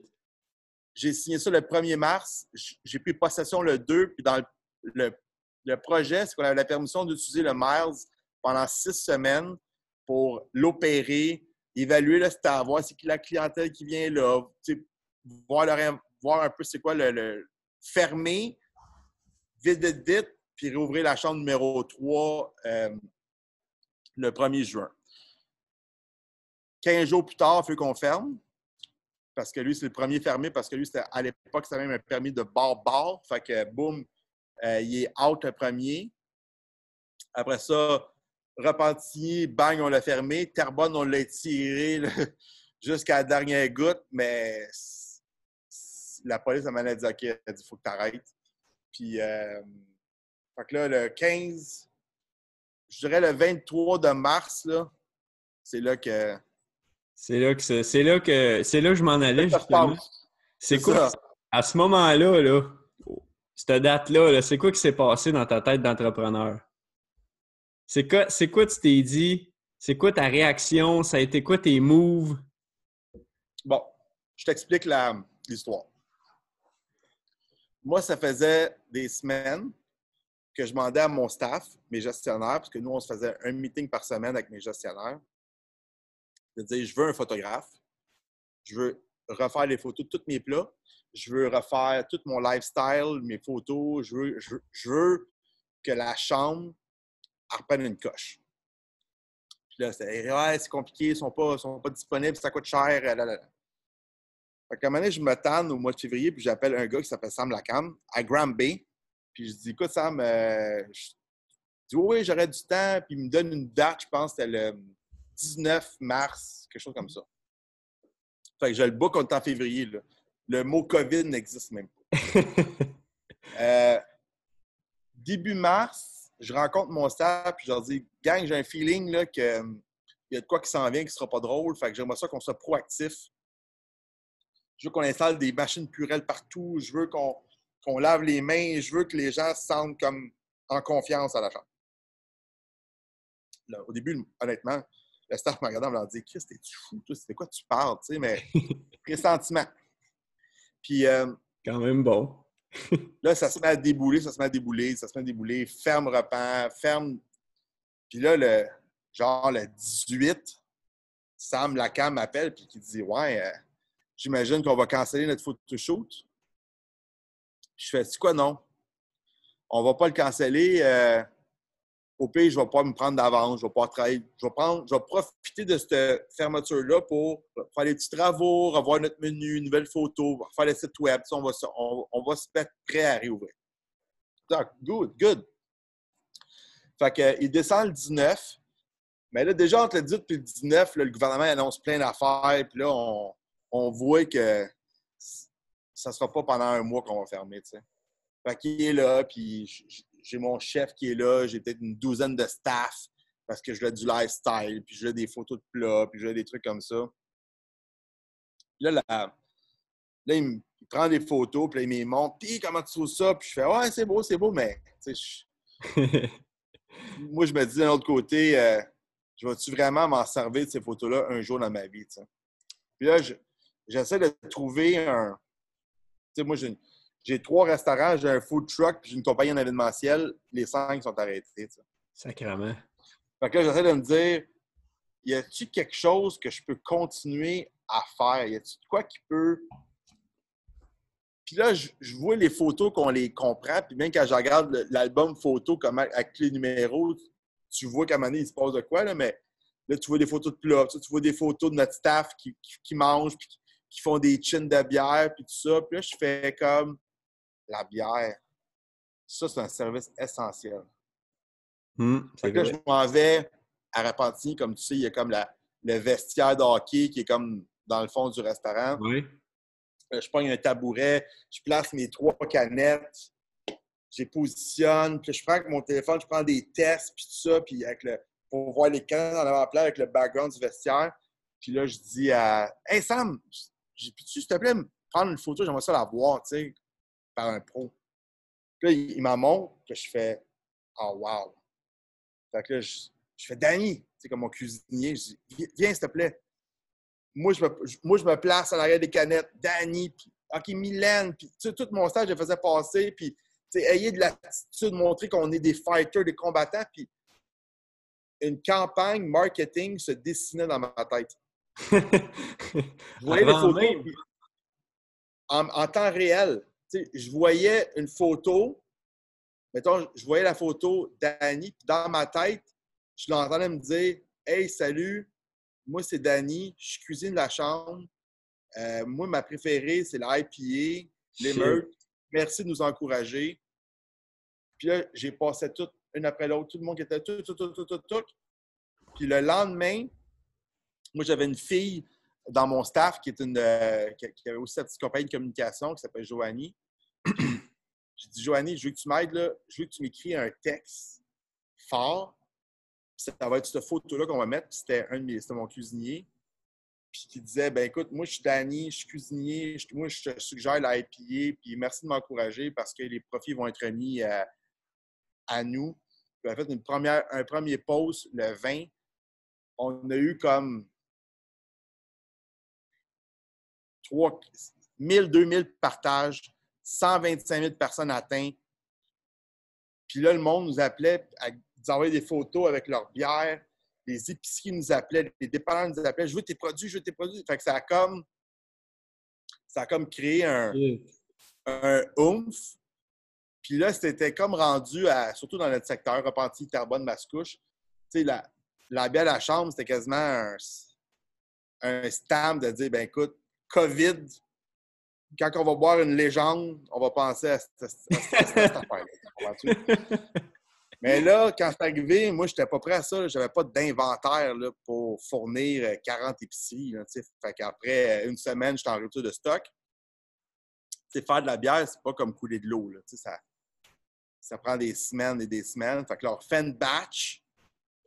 J'ai signé ça le 1er mars. J'ai pris possession le 2. Puis dans le, le- le projet, c'est qu'on avait la permission d'utiliser le Miles pendant six semaines pour l'opérer, évaluer le staff, voir c'est qui la clientèle qui vient là, voir, leur- voir un peu c'est quoi le, fermer, vite, vite, vite, puis réouvrir la chambre numéro 3 euh, le 1er juin. 15 jours plus tard, il faut qu'on ferme parce que lui, c'est le premier fermé, parce que lui, à l'époque, c'était même un permis de bar-bar. Fait que, boum, euh, il est out le premier. Après ça, Repentigny, bang, on l'a fermé. Terrebonne, on l'a tiré là, jusqu'à la dernière goutte, mais la police, elle m'a dit OK, elle a dit faut que tu arrêtes. Puis, euh, Fait que là, le 15, je dirais le 23 de mars, là, c'est là que. C'est là que c'est là que c'est là que je m'en allais, justement. C'est quoi, ça. à ce moment-là, là, cette date-là, là, c'est quoi qui s'est passé dans ta tête d'entrepreneur? C'est quoi, c'est quoi tu t'es dit? C'est quoi ta réaction? Ça a été quoi tes moves? Bon, je t'explique l'histoire. Moi, ça faisait des semaines que je demandais à mon staff, mes gestionnaires, parce que nous, on se faisait un meeting par semaine avec mes gestionnaires, de dire je veux un photographe, je veux refaire les photos de tous mes plats, je veux refaire tout mon lifestyle, mes photos, je veux que la chambre reprenne une coche. Puis là, ouais, c'est compliqué, ils sont pas, sont pas disponibles, ça coûte cher. là, là, là. Fait qu'à un moment donné, je me tanne au mois de février, puis j'appelle un gars qui s'appelle Sam Lacam à Grand Bay. Puis je dis, écoute, Sam, euh, je dis, oui, oui, j'aurais du temps. Puis il me donne une date, je pense, c'était le 19 mars, quelque chose comme ça. Fait que je le book, on est en février. Là. Le mot COVID n'existe même pas. Euh, début mars, je rencontre mon staff, puis je leur dis, gang, j'ai un feeling là, que hum, il y a de quoi qui s'en vient qui sera pas drôle. Fait que j'aimerais ça qu'on soit proactif. Je veux qu'on installe des machines purelles partout. Je veux qu'on lave les mains. Je veux que les gens se sentent comme en confiance à la chambre. Là, au début, honnêtement, le staff m'a regardé en me disant Chris, t'es-tu fou? toi? C'est quoi tu parles? Tu sais, mais pressentiment. Puis euh, Quand même bon. là, ça se met à débouler, ça se met à débouler, ça se met à débouler. Ferme repas, ferme. Puis là, le, genre le 18, Sam Lacan m'appelle puis qui dit Ouais, euh, j'imagine qu'on va canceller notre photoshoot. Je fais C'est quoi, non? On va pas le canceller. euh, au pire, je vais pas me prendre d'avance, je vais pas travailler. Je vais, prendre, je vais profiter de cette fermeture-là pour faire des petits travaux, revoir notre menu, nouvelles photos, faire le site web. On va, se- on, va se mettre prêt à réouvrir. Donc, good, good. Fait que, il descend le 19. Mais là, déjà, entre le 18 et le 19, là, le gouvernement annonce plein d'affaires. Puis là, on, voit que ça ne sera pas pendant un mois qu'on va fermer. Fait qu'il est là, puis j'ai mon chef qui est là, j'ai peut-être une douzaine de staff parce que je veux du lifestyle, puis je veux des photos de plats, puis je veux des trucs comme ça. Puis là, la- là il, me- il prend des photos, puis là, il me montre. Puis comment tu trouves ça? Puis je fais Ouais, c'est beau, c'est beau, mais je- moi, je me dis d'un autre côté, euh, je vais-tu vraiment m'en servir de ces photos-là un jour dans ma vie? Puis là, je- j'essaie de trouver un. Tu sais, moi, j'ai une- j'ai trois restaurants, j'ai un food truck, puis j'ai une compagnie en événementiel. Les cinq sont arrêtés. tu sais. Sacrement. Fait que là, j'essaie de me dire, y a-t-il quelque chose que je peux continuer à faire? Y a-t-il de quoi qui peut. Puis là, je, je vois les photos qu'on les comprend, puis même quand je regarde l'album photo comme avec les numéros, tu vois qu'à un moment donné, il se passe de quoi, là, mais là, tu vois des photos de plats, tu, vois des photos de notre staff qui, qui, qui puis qui, qui font des chins de bière, puis tout ça. Puis là, je fais comme la bière. Ça, c'est un service essentiel. Fait que là, je m'en vais à Repentigny, comme tu sais, il y a comme la- le vestiaire de hockey qui est comme dans le fond du restaurant. Oui. Euh, Je prends un tabouret, je place mes trois canettes, je les positionne, puis je prends avec mon téléphone, je prends des tests, puis tout ça, puis avec le, pour voir les canettes en avant-plan avec le background du vestiaire. Puis là, je dis à Hey Sam, peux-tu, s'il te plaît, me prendre une photo, j'aimerais ça la voir, tu sais, par un pro. Puis là, il, il m'en montre, que je fais Oh wow! Fait que là, je, je fais Danny, c'est comme mon cuisinier, je dis Viens, s'il te plaît. Moi je, me, moi, je me place à l'arrière des canettes. Danny, puis OK, Mylène, puis tu sais, tout mon stage, je le faisais passer, puis tu sais, ayez de l'attitude, montrer qu'on est des fighters, des combattants, puis une campagne marketing se dessinait dans ma tête. Je voyais les photos en temps réel. Je voyais une photo, mettons, je voyais la photo d'Annie, puis dans ma tête, je l'entendais me dire Hey, salut, moi c'est Danny, je cuisine la chambre. Euh, moi, ma préférée, c'est l'IPA, l'émeute. Merci de nous encourager. Puis là, j'ai passé tout, une après l'autre, tout le monde qui était tout, tout, tout, tout, tout, tout. Puis le lendemain, moi, j'avais une fille dans mon staff qui, est une, euh, qui avait aussi sa petite compagnie de communication qui s'appelle Joanie. J'ai dit, Joanie, je veux que tu m'aides. Je veux que tu m'écris un texte fort. ça va être cette photo-là qu'on va mettre. C'était un de mon cuisinier. Puis qui disait, ben écoute, moi, je suis Danny, je suis cuisinier. moi, je te suggère la. Puis merci de m'encourager parce que les profits vont être mis à, à nous. Puis, en fait, une première, un premier post, le 20. On a eu comme 3, 1000, 2000 partages, 125 000 personnes atteintes. Puis là, le monde nous appelait à nous envoyer des photos avec leur bière. Les épiceries nous appelaient, les dépendants nous appelaient Je veux tes produits, je veux tes produits. Fait que ça a comme, ça a comme créé un, un oomph. Puis là, c'était comme rendu à, surtout dans notre secteur, Repentis, Terrebonne, Mascouche. Tu sais, la, la bière à la chambre, c'était quasiment un, un stamp de dire ben écoute, COVID, quand on va boire une légende, on va penser à cette, affaire-là. Mais là, quand c'est arrivé, moi, je n'étais pas prêt à ça. Je n'avais pas d'inventaire pour fournir 40 euh, épiceries. fait qu'après une semaine, j'étais en rupture de stock. faire de la bière, c'est pas comme couler de l'eau. Ça, ça prend des semaines et des semaines. Fait que on fait une batch.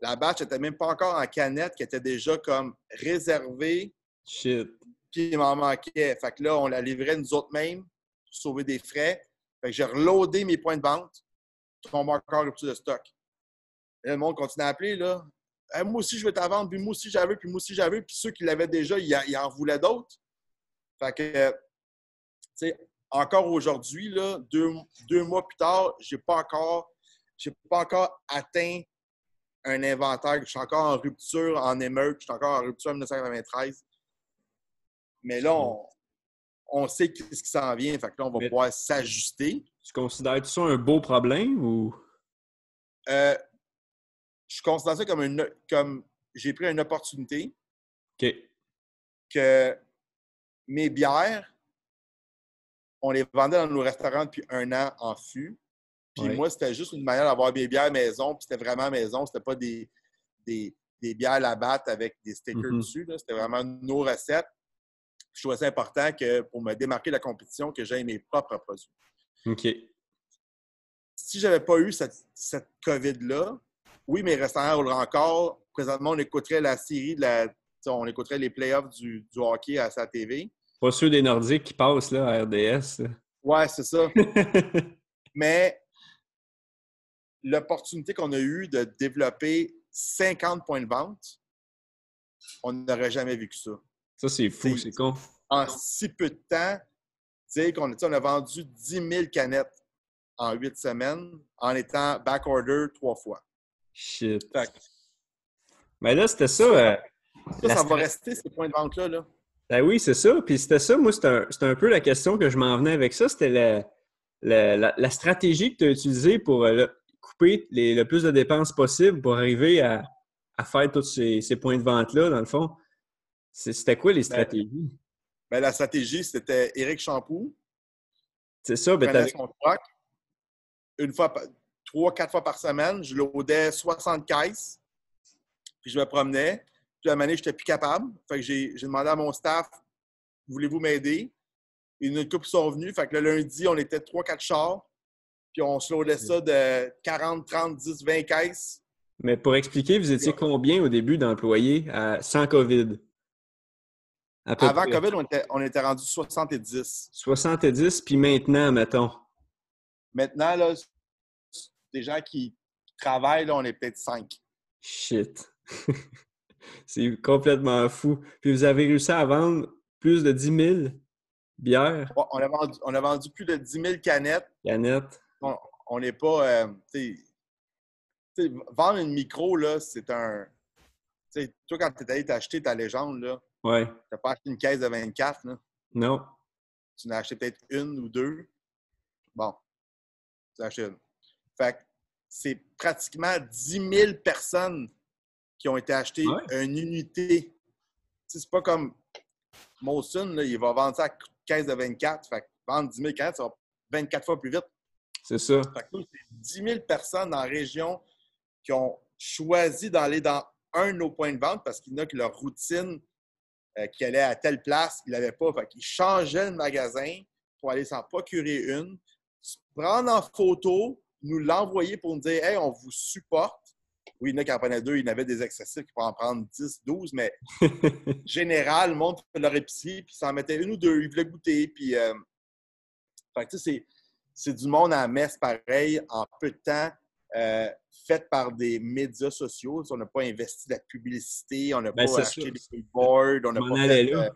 La batch n'était même pas encore en canette, qui était déjà comme réservée. Shit puis il m'en manquait. Fait que là, on la livrait nous autres mêmes pour sauver des frais. Fait que j'ai reloadé mes points de vente. Tombe encore rupture de stock. Et le monde continue à appeler, là. moi aussi, je veux ta vente, puis moi aussi, j'avais, puis moi aussi, j'avais. Puis ceux qui l'avaient déjà, ils, en voulaient d'autres. Fait que, tu sais, encore aujourd'hui, là, deux, deux, mois plus tard, j'ai pas encore, j'ai pas encore atteint un inventaire. Je suis encore en rupture en émeute. Je suis encore en rupture en 1993. Mais là, on, sait ce qui s'en vient. Fait que là, on va pouvoir s'ajuster. Tu considères ça un beau problème ou? Euh, je considère ça comme une. Comme j'ai pris une opportunité. OK. Que mes bières, on les vendait dans nos restaurants depuis un an en fût. Puis moi, c'était juste une manière d'avoir mes bières maison. Puis c'était vraiment maison. C'était pas des, des, bières à la batte avec des stickers mm-hmm. dessus. C'était vraiment nos recettes je trouvais ça important que pour me démarquer de la compétition, que j'aie mes propres produits. OK. Si je n'avais pas eu cette, COVID-là, oui, mes restaurants rouleraient encore. Présentement, on écouterait la série de la. On écouterait les playoffs du, du hockey à sa TV. Pas ceux des Nordiques qui passent là, à RDS. Ouais, c'est ça. Mais l'opportunité qu'on a eue de développer 50 points de vente, on n'aurait jamais vu que ça. Ça, c'est fou, c'est con. En si peu de temps, qu'on on a vendu 10 000 canettes en huit semaines en étant back-order trois fois. Shit. Mais là, c'était ça. Euh, ça, ça va rester, ces points de vente-là. Là. Ben oui, c'est ça. Puis c'était ça, moi, c'était un, peu la question que je m'en venais avec ça. C'était la, stratégie que tu as utilisée pour euh, couper le plus de dépenses possible pour arriver à, faire tous ces, ces points de vente-là, dans le fond. C'était quoi les ben, stratégies? Ben, la stratégie, c'était Éric Champoux. C'est ça, ben son truck. Une fois, trois, quatre fois par semaine, je loadais 60 caisses. Puis je me promenais. Puis à un moment donné, je n'étais plus capable. Fait que j'ai demandé à mon staff Voulez-vous m'aider? Une couple sont venus. Fait que le lundi, on était trois, quatre chars. Puis on se loadait ça de 40, 30, 10, 20 caisses. Mais pour expliquer, vous étiez combien au début d'employés sans COVID? Avant COVID, on était, on était rendu 70. 70, puis maintenant, mettons. Maintenant, là, des gens qui travaillent, là, on est peut-être 5. Shit. C'est complètement fou. Puis vous avez réussi à vendre plus de 10 000 bières? on, a vendu, on a vendu plus de 10 000 canettes. Canettes. On n'est pas. Euh, vendre une micro, là, c'est un. toi, quand tu es allé t'acheter ta légende, là, Ouais. Tu n'as pas acheté une caisse de 24, là? Non. Tu n'as acheté peut-être une ou deux. Bon. Tu as acheté une. Fait que c'est pratiquement 10 000 personnes qui ont été achetées une unité. c'est pas comme Molson, il va vendre ça à caisse de 24. Fait que vendre 10 000 caisses, ça va 24 fois plus vite. C'est ça. Fait que c'est 10 000 personnes la région qui ont choisi d'aller dans un de nos points de vente parce qu'il y en a que leur routine euh, qui allait à telle place, il n'avait pas. Fait qu'il changeait le magasin pour aller s'en procurer une. prendre en photo, nous l'envoyer pour nous dire Hey, on vous supporte. Oui, il y en a qui en prenaient deux, il y en avait des excessifs qui pouvaient en prendre 10, 12, mais général, le monde fait leur épicerie, puis s'en mettait une ou deux, ils voulaient goûter. Puis, euh, fait que, c'est, c'est du monde à la messe pareil, en peu de temps, euh, fait par des médias sociaux. On n'a pas investi de la publicité, on n'a Ben, pas acheté sûr. des billboards, on n'a pas fait, là. euh,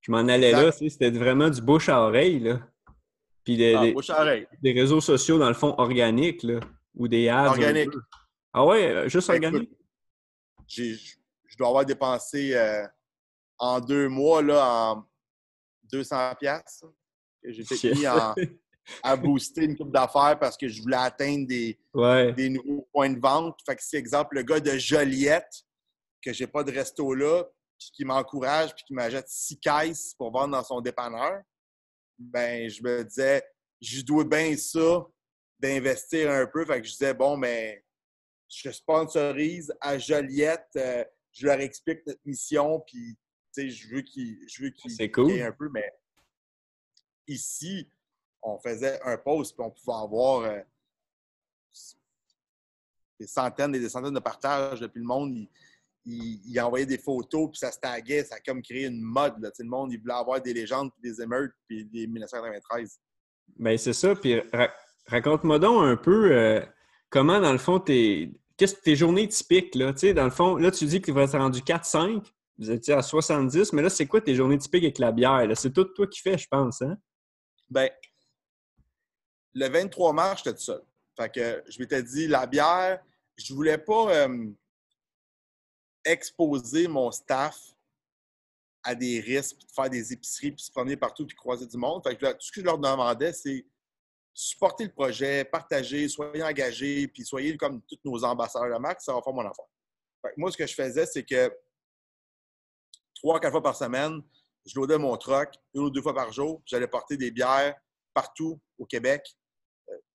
Je m'en allais Exact. là, c'était vraiment du bouche à oreille, là. Puis des, ah, des- bouche à oreille. des réseaux sociaux, dans le fond, organiques, là. Ou des ads. Organique. Ah ouais, euh, juste Ben, organique? j'ai- je dois avoir dépensé euh, en deux mois là, en 200 pièces. J'ai peut-être Shit. mis en- à booster une coupe d'affaires parce que je voulais atteindre des, Ouais. des nouveaux points de vente. Fait que si, exemple, le gars de Joliette, que j'ai pas de resto là, puis qui m'encourage, puis qui m'achète six caisses pour vendre dans son dépanneur, ben je me disais, je dois bien ça d'investir un peu. Fait que je disais, bon, mais je sponsorise à Joliette, euh, je leur explique notre mission, puis tu sais, je veux qu'ils C'est cool. aient un peu, mais ici, on faisait un post, puis on pouvait avoir euh, des centaines et des centaines de partages. Depuis le monde, il, il- il envoyait des photos, puis ça se taguait. Ça a comme créé une mode. Là. Le monde, il voulait avoir des légendes, puis des émeutes, puis des 1993. Ben, c'est ça. Puis ra- raconte-moi donc un peu euh, comment, dans le fond, tes, tes journées typiques, là? Tu sais, dans le fond, là, tu dis que vous êtes rendu 4-5, vous étiez à 70, mais là, c'est quoi tes journées typiques avec la bière? là? C'est tout toi qui fais, je pense, hein? Ben, le 23 mars, j'étais tout seul. Fait que je m'étais dit, la bière, je voulais pas euh, exposer mon staff à des risques, de faire des épiceries, puis se promener partout, puis croiser du monde. Fait que tout ce que je leur demandais, c'est supporter le projet, partager, soyez engagés, puis soyez comme tous nos ambassadeurs de marque, ça va faire mon affaire. Fait moi, ce que je faisais, c'est que trois, quatre fois par semaine, je loadais mon truck une ou deux fois par jour. J'allais porter des bières partout au Québec.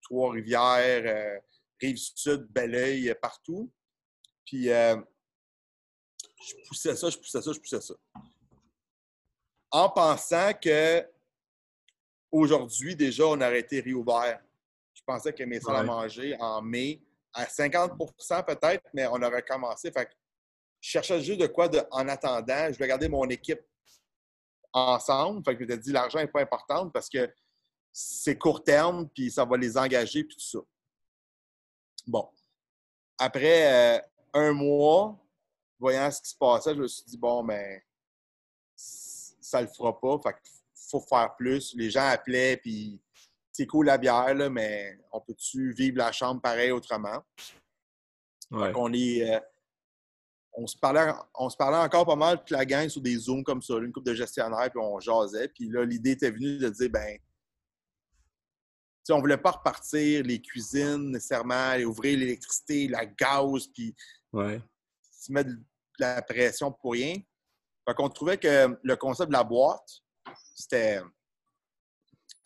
Trois-Rivières, euh, Rive-Sud, Belleuil, euh, partout. Puis euh, je poussais ça, je poussais ça, je poussais ça. En pensant que aujourd'hui, déjà, on aurait été réouvert. Je pensais que mes salles à manger en mai, à 50% peut-être, mais on aurait commencé. Fait que je cherchais juste de quoi de, en attendant. Je vais garder mon équipe ensemble. Fait que je t'ai dit, l'argent n'est pas important parce que c'est court terme, puis ça va les engager, puis tout ça. Bon. Après euh, un mois, voyant ce qui se passait, je me suis dit, bon, mais ça le fera pas. Fait qu'il faut faire plus. Les gens appelaient, puis c'est cool la bière, là, mais on peut-tu vivre la chambre pareil autrement? Ouais. On est. euh, on se, parlait, on se parlait encore pas mal toute la gang sur des Zooms comme ça, une couple de gestionnaires, puis on jasait. Puis là, l'idée était venue de dire, ben, sais, on voulait pas repartir les cuisines nécessairement, et ouvrir l'électricité, la gaz, puis Ouais. se mettre de la pression pour rien. Fait qu'on trouvait que le concept de la boîte, c'était,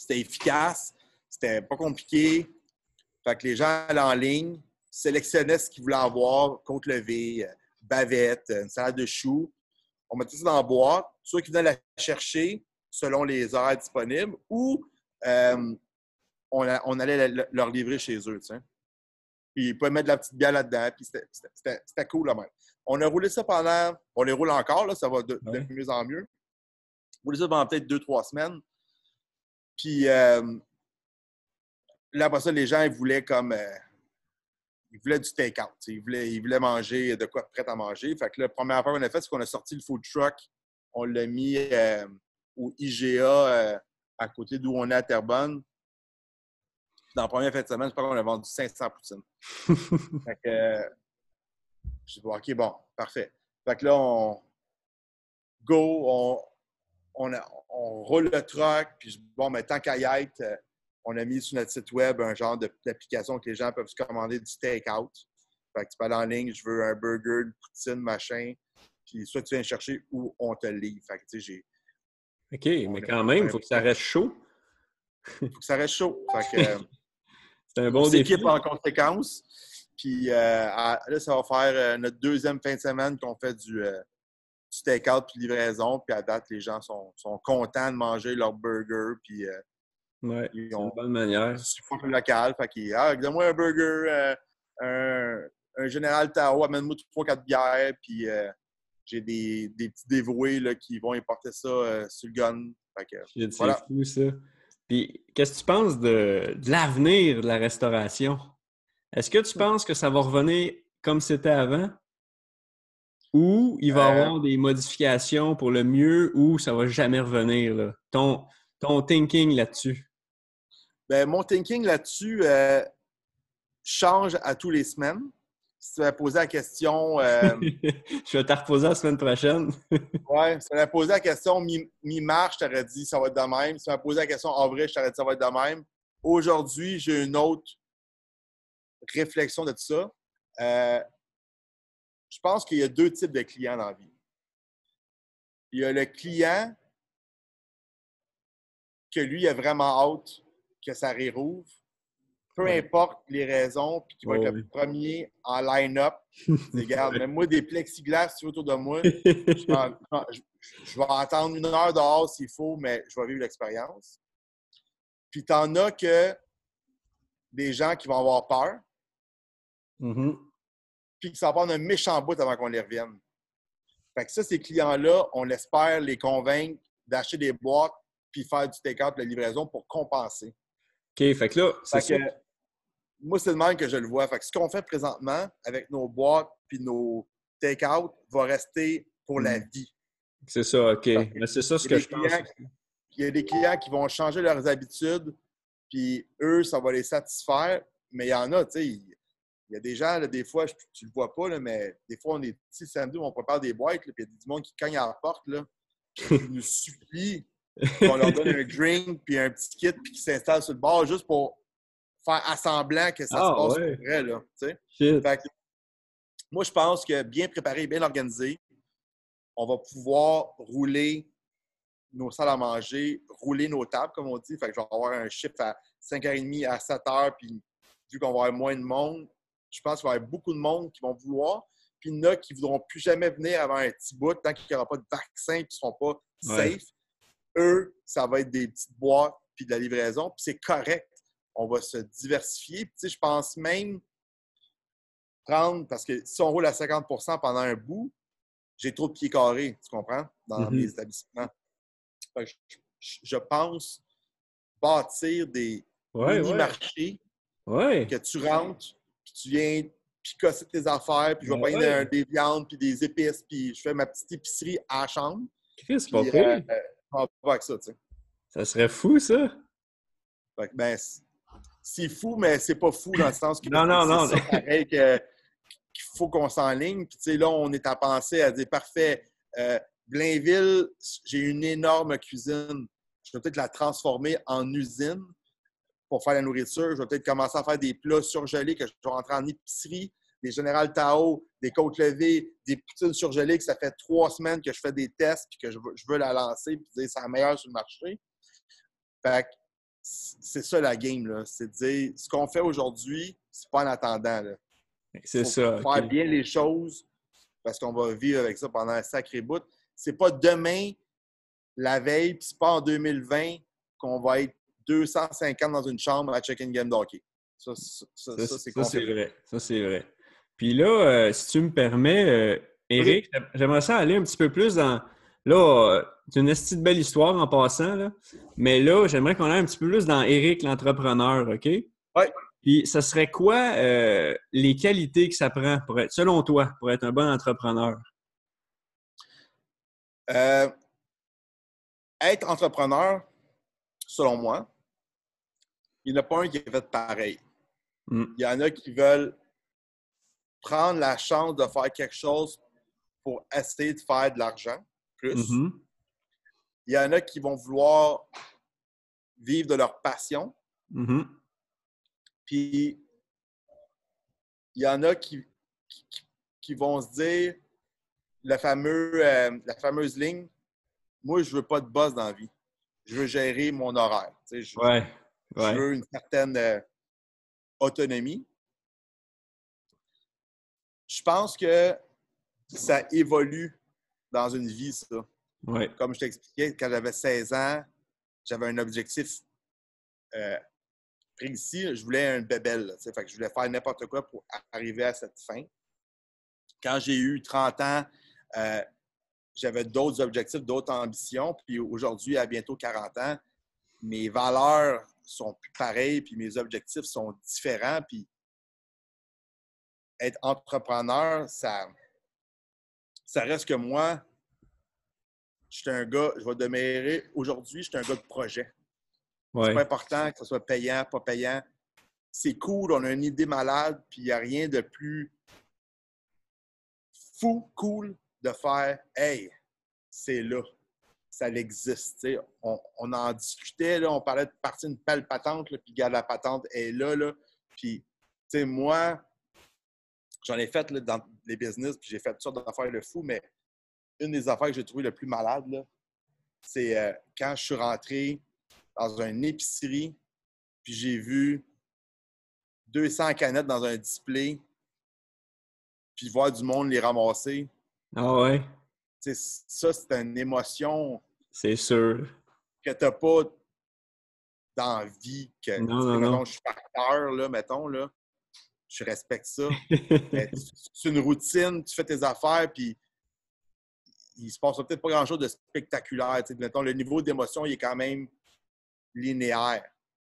efficace, c'était pas compliqué. Fait que les gens allaient en ligne, sélectionnaient ce qu'ils voulaient avoir, levée, euh, bavette, une salade de choux. On mettait ça dans la boîte. Ceux qui venaient la chercher selon les horaires disponibles ou euh, on, allait la- leur livrer chez eux. Puis ils pouvaient mettre de la petite bière là-dedans. Puis c'était- cool là même. On a roulé ça pendant. On les roule encore, là, ça va de, mieux en mieux. On a roulé ça pendant peut-être deux, trois semaines. Puis euh, là, après ça, les gens, ils voulaient comme. euh, ils voulaient du take-out. Ils voulaient, ils voulaient manger de quoi prêt à manger. Fait que la première affaire qu'on a fait, c'est qu'on a sorti le food truck. On l'a mis euh, au IGA à côté d'où on est à Terrebonne. Dans la première fin de semaine, je crois qu'on a vendu 500 poutines. Fait que, euh, je dis, bon, OK, bon, parfait. Fait que là, on go, on, on, a- on roule le truck, puis je- bon, mais tant qu'à y être, euh, on a mis sur notre site web un genre de- d'application que les gens peuvent se commander du take-out. Fait que tu peux aller en ligne, je veux un burger, une poutine, machin, puis soit tu viens chercher ou on te livre. Fait que, tu sais, j'ai- OK, mais quand même, il faut que ça reste chaud. faut que ça reste chaud. Fait que, C'est un on bon défi. s'équipe en conséquence. Puis euh, là, ça va faire euh, notre deuxième fin de semaine qu'on fait du, euh, du take-out puis livraison. Puis à date, les gens sont, sont contents de manger leur burger. Puis Ouais, c'est une bonne manière. C'est un local. Fait qu'il ah, donne-moi un burger, euh, un, général Tao, amène-moi trois, quatre bières, puis j'ai des, des, petits dévoués là, qui vont importer ça euh, sur le gun. C'est fou, ça. Puis, qu'est-ce que tu penses de, de l'avenir de la restauration? Est-ce que tu penses que ça va revenir comme c'était avant? Ou il va y avoir des modifications pour le mieux ou ça va jamais revenir? Là? Ton, ton thinking là-dessus? Ben, mon thinking là-dessus euh, change à tous les semaines. Si tu m'as posé la question. Euh, je vais te reposer la semaine prochaine. oui, si tu m'as posé la question mi-mars, je t'aurais dit ça va être de même. Si tu m'as posé la question en vrai, je t'aurais dit ça va être de même. Aujourd'hui, j'ai une autre réflexion de tout ça. Euh, je pense qu'il y a deux types de clients dans la vie. Il y a le client que lui a vraiment hâte que ça réouvre, peu importe les raisons, puis qui va être le premier en line-up. Regarde, même moi, des plexiglas autour de moi, je, vais attendre une heure dehors s'il faut, mais je vais vivre l'expérience. Puis t'en as que des gens qui vont avoir peur, mm-hmm. puis que ça va prendre un méchant bout avant qu'on les revienne. Fait que ça, ces clients-là, on espère les convaincre d'acheter des boîtes puis faire du take-out, de la livraison pour compenser. OK, fait que là, c'est Moi, c'est le même que je le vois. Fait que ce qu'on fait présentement avec nos boîtes puis nos take-out va rester pour la hmm. vie. C'est ça, OK. c'est ça ce que je pense. Il y a des clients qui vont changer leurs habitudes, puis eux, ça va les satisfaire. Mais il y en a, tu sais, il y a des gens, des fois, tu le vois pas, là, mais des fois, on est petit samedi, on prépare des boîtes, puis il y a du monde qui cogne à la porte, là, qui nous supplie on leur donne un drink puis un petit kit puis qui s'installe sur le bord juste pour faire assemblant que ça se ah, passe ouais. vrai. Là, moi, je pense que bien préparé, bien organisé, on va pouvoir rouler nos salles à manger, rouler nos tables, comme on dit. Fait que je vais avoir un chiffre à 5h30 à 7h, puis vu qu'on va avoir moins de monde, je pense qu'il va y avoir beaucoup de monde qui vont vouloir. Puis il y en a qui ne voudront plus jamais venir avant un petit bout tant qu'il n'y aura pas de vaccin et qu'ils ne seront pas safe. Eux, ça va être des petites boîtes puis de la livraison, puis c'est correct. On va se diversifier. Puis, je pense même prendre, parce que si on roule à 50 pendant un bout, j'ai trop de pieds carrés, tu comprends, dans mm-hmm. mes établissements. je, pense bâtir des mini-marchés que tu rentres, puis tu viens picosser tes affaires, puis je vais prendre des viandes, puis des épices, puis je fais ma petite épicerie à la chambre. Chris, pas euh, ça, Ça serait fou, ça? ben, c'est fou, mais c'est pas fou dans le sens que non, non, non. c'est pareil qu'il faut qu'on s'enligne. Puis, tu sais, là, on est à penser à dire, parfait, euh, Blainville, j'ai une énorme cuisine. Je vais peut-être la transformer en usine pour faire la nourriture. Je vais peut-être commencer à faire des plats surgelés que je vais rentrer en épicerie des Général Tao, des côtes levées, des poutines surgelées que ça fait trois semaines que je fais des tests puis que je veux, la lancer puis dire c'est la meilleure sur le marché. Fait c'est ça la game, là. C'est de dire ce qu'on fait aujourd'hui, c'est pas en attendant. C'est ça. Faire bien les choses parce qu'on va vivre avec ça pendant un sacré bout. C'est pas demain, la veille, puis c'est pas en 2020 qu'on va être 250 dans une chambre à check-in game d'hockey. Ça, ça, ça, ça c'est vrai. Ça, c'est vrai. Puis là, euh, si tu me permets, Eric, euh, j'aimerais ça aller un petit peu plus dans. Là, c'est une de belle histoire en passant, là. Mais là, j'aimerais qu'on aille un petit peu plus dans Eric, l'entrepreneur, OK? Oui. Puis, ça serait quoi euh, les qualités que ça prend pour être, selon toi, pour être un bon entrepreneur? être entrepreneur, selon moi, il n'y en a pas un qui est fait pareil. Hmm. Il y en a qui veulent prendre la chance de faire quelque chose pour essayer de faire de l'argent plus. Mm-hmm. Il y en a qui vont vouloir vivre de leur passion. Mm-hmm. Puis il y en a qui, qui, vont se dire la, fameux, euh, la fameuse ligne Moi, je veux pas de boss dans la vie. Je veux gérer mon horaire. je, je, veux une certaine euh, autonomie je pense que ça évolue dans une vie, ça. Ouais. Comme je t'expliquais, quand j'avais 16 ans, j'avais un objectif euh, ici, je voulais un bébel. Fait que je voulais faire n'importe quoi pour arriver à cette fin. Quand j'ai eu 30 ans, euh, j'avais d'autres objectifs, d'autres ambitions. Puis aujourd'hui, à bientôt 40 ans, mes valeurs sont plus pareilles, puis mes objectifs sont différents. Puis être entrepreneur, ça, ça reste que moi, je suis un gars, je vais demeurer, aujourd'hui, je suis un gars de projet. C'est pas important que ce soit payant, pas payant. C'est cool, on a une idée malade, puis il n'y a rien de plus fou, cool de faire Hey, c'est là, ça existe. On, on, en discutait, là, on parlait de partir une pelle patente, puis la patente est là. là. Puis, tu sais, moi, j'en ai fait là, dans les business, puis j'ai fait toutes sortes d'affaires de fou, mais une des affaires que j'ai trouvé le plus malade, c'est euh, quand je suis rentré dans une épicerie, puis j'ai vu 200 canettes dans un display, puis voir du monde les ramasser. Ah ouais? ça, c'est une émotion. C'est sûr. Que tu n'as pas dans vie. Que, non, non, je suis facteur, là, mettons, là. Je respecte ça. c'est une routine, tu fais tes affaires, puis il se passe peut-être pas grand-chose de spectaculaire. Mettons, le niveau d'émotion, il est quand même linéaire.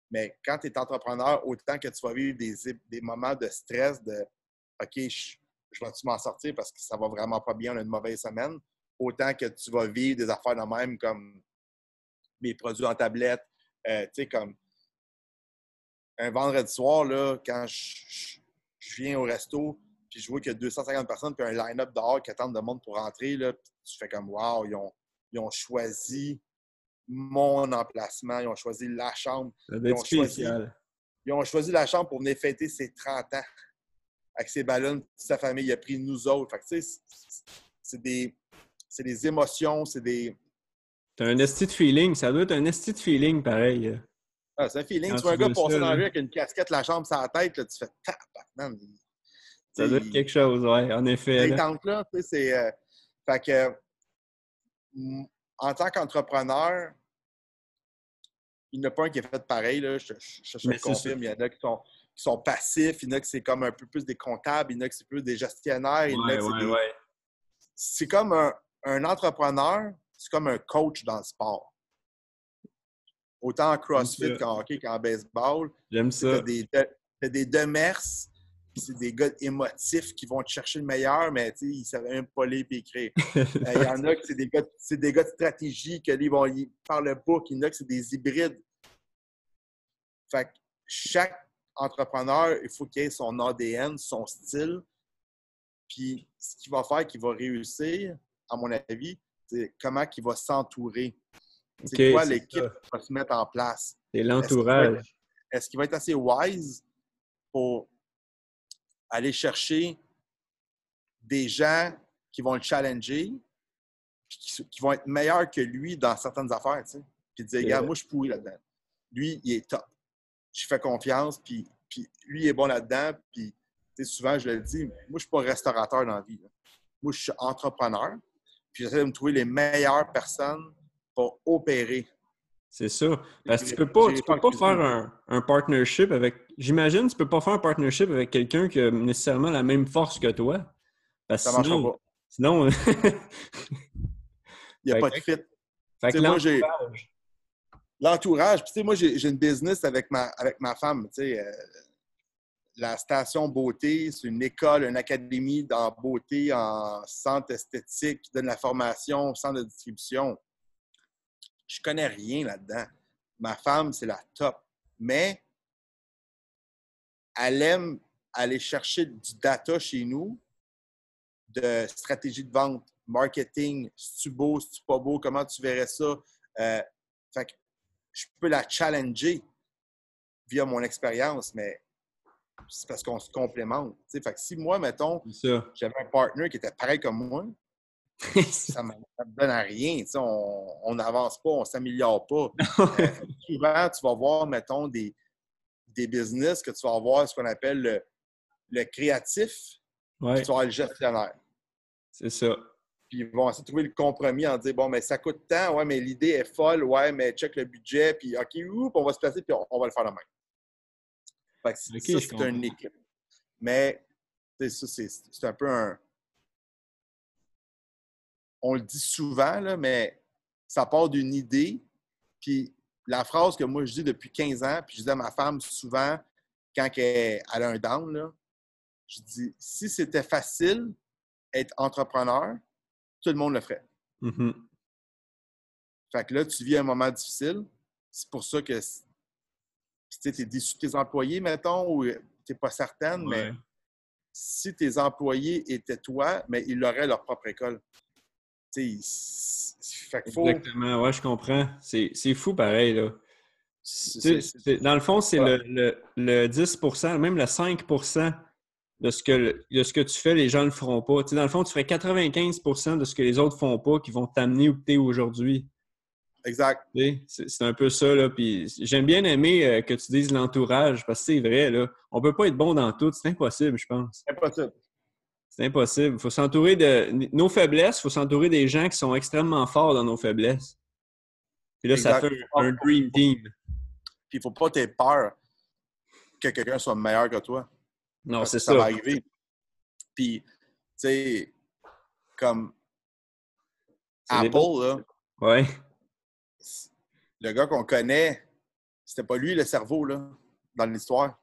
Mais quand tu es entrepreneur, autant que tu vas vivre des, des moments de stress, de OK, je, vais-tu m'en sortir parce que ça va vraiment pas bien, on a une mauvaise semaine, autant que tu vas vivre des affaires de même comme mes produits en tablette, euh, tu sais, comme un vendredi soir, là, quand je, viens au resto, puis je vois qu'il y a 250 personnes, puis un line-up dehors qui attendent de monde pour rentrer, là, tu fais comme, wow, ils ont, ils ont choisi mon emplacement. Ils ont choisi la chambre. Ils ont, choisi, ils ont, choisi, la chambre pour venir fêter ses 30 ans avec ses ballons. Sa famille il a pris nous autres. c'est des, des émotions, c'est des. T'as un esti de feeling. Ça doit être un esti de feeling pareil. Ah, c'est un feeling. tu vois un gars passer dans la rue avec une casquette, la chambre sur la tête, là, tu fais man. Ça doit être quelque chose, oui, en effet. là, c'est. Euh, fait que en tant qu'entrepreneur, il n'y en a pas un qui est fait pareil. Là. Je, je, je confirme. Il y en a qui sont, qui sont, passifs, il y en a qui c'est comme un peu plus des comptables, il y en a qui c'est plus des gestionnaires. c'est comme un, entrepreneur, c'est comme un coach dans le sport. Autant en CrossFit qu'en hockey qu'en baseball. J'aime ça. Tu as des, demers c'est des gars émotifs qui vont te chercher le meilleur, mais ils ne savaient même pas lire et écrire. Euh, il y en a qui c'est des, gars, des gars de stratégie, que ils vont y le book. Il y en a qui c'est des hybrides. Fait chaque entrepreneur, il faut qu'il ait son ADN, son style. Puis ce qu'il va faire qu'il va réussir, à mon avis, c'est comment il va s'entourer. C'est quoi l'équipe qui va se mettre en place? C'est l'entourage. Est-ce qu'il va, être assez wise pour aller chercher des gens qui vont le challenger, qui, vont être meilleurs que lui dans certaines affaires, tu sais? Puis dire, regarde, moi, je suis pourri là-dedans. Lui, il est top. Je fais confiance, puis, puis lui, il est bon là-dedans. Puis, souvent, je le dis, moi, je ne suis pas restaurateur dans la vie. Moi, je suis entrepreneur. Puis, j'essaie de me trouver les meilleures personnes pour opérer c'est ça. Parce que tu peux pas, tu peux pas faire un, un, partnership avec. J'imagine, tu peux pas faire un partnership avec quelqu'un qui a nécessairement la même force que toi. Parce ça sinon, pas. Sinon. Il n'y a pas de fit. Fait que l'entourage. L'entourage. tu sais, moi, j'ai une business avec ma, avec ma femme. Tu sais, euh, la station beauté, c'est une école, une académie dans beauté, en centre esthétique, qui donne la formation, centre de distribution je connais rien là-dedans. Ma femme, c'est la top. Mais elle aime aller chercher du data chez nous, de stratégie de vente, marketing, si tu beau, si tu pas beau, comment tu verrais ça? Euh, fait que je peux la challenger via mon expérience, mais c'est parce qu'on se complémente. Fait que si moi, mettons, j'avais un partner qui était pareil comme moi, ça ne me donne à rien. On n'avance pas, on ne s'améliore pas. Euh, souvent, tu vas voir, mettons, des, des business que tu vas voir ce qu'on appelle le, le créatif, ouais. tu vas avoir le gestionnaire. C'est ça. Puis ils vont essayer de trouver le compromis en disant bon, mais ça coûte tant, ouais, mais l'idée est folle, ouais, mais check le budget, puis OK, oups, on va se placer, puis on, va le faire la même. Fait que ça, c'est un équipe. Mais ça, c'est un peu un. On le dit souvent, là, mais ça part d'une idée. Puis la phrase que moi je dis depuis 15 ans, puis je dis à ma femme souvent quand elle, a un down, là, je dis si c'était facile être entrepreneur, tout le monde le ferait. Mm-hmm. Fait que là, tu vis un moment difficile. C'est pour ça que tu es déçu de tes employés, mettons, ou tu n'es pas certaine, mais si tes employés étaient toi, mais ils auraient leur propre école. Exactement, ouais, je comprends. C'est fou pareil, là. dans le fond, c'est le, le, 10% même le 5 de ce, que, de ce que tu fais, les gens ne le feront pas. dans le fond, tu ferais 95% de ce que les autres ne font pas qui vont t'amener où tu es aujourd'hui. Exact. C'est un peu ça. Là. Puis j'aime bien aimer euh, que tu dises l'entourage parce que c'est vrai. Là. On ne peut pas être bon dans tout. C'est impossible, je pense. Impossible. C'est impossible. Il faut s'entourer de nos faiblesses, il faut s'entourer des gens qui sont extrêmement forts dans nos faiblesses. Puis là, ça fait un, dream team. Puis il ne faut pas avoir peur que quelqu'un soit meilleur que toi. Non, c'est ça. Ça va arriver. Puis, tu sais, comme Apple, là. Ouais le gars qu'on connaît, c'était pas lui le cerveau, là, dans l'histoire.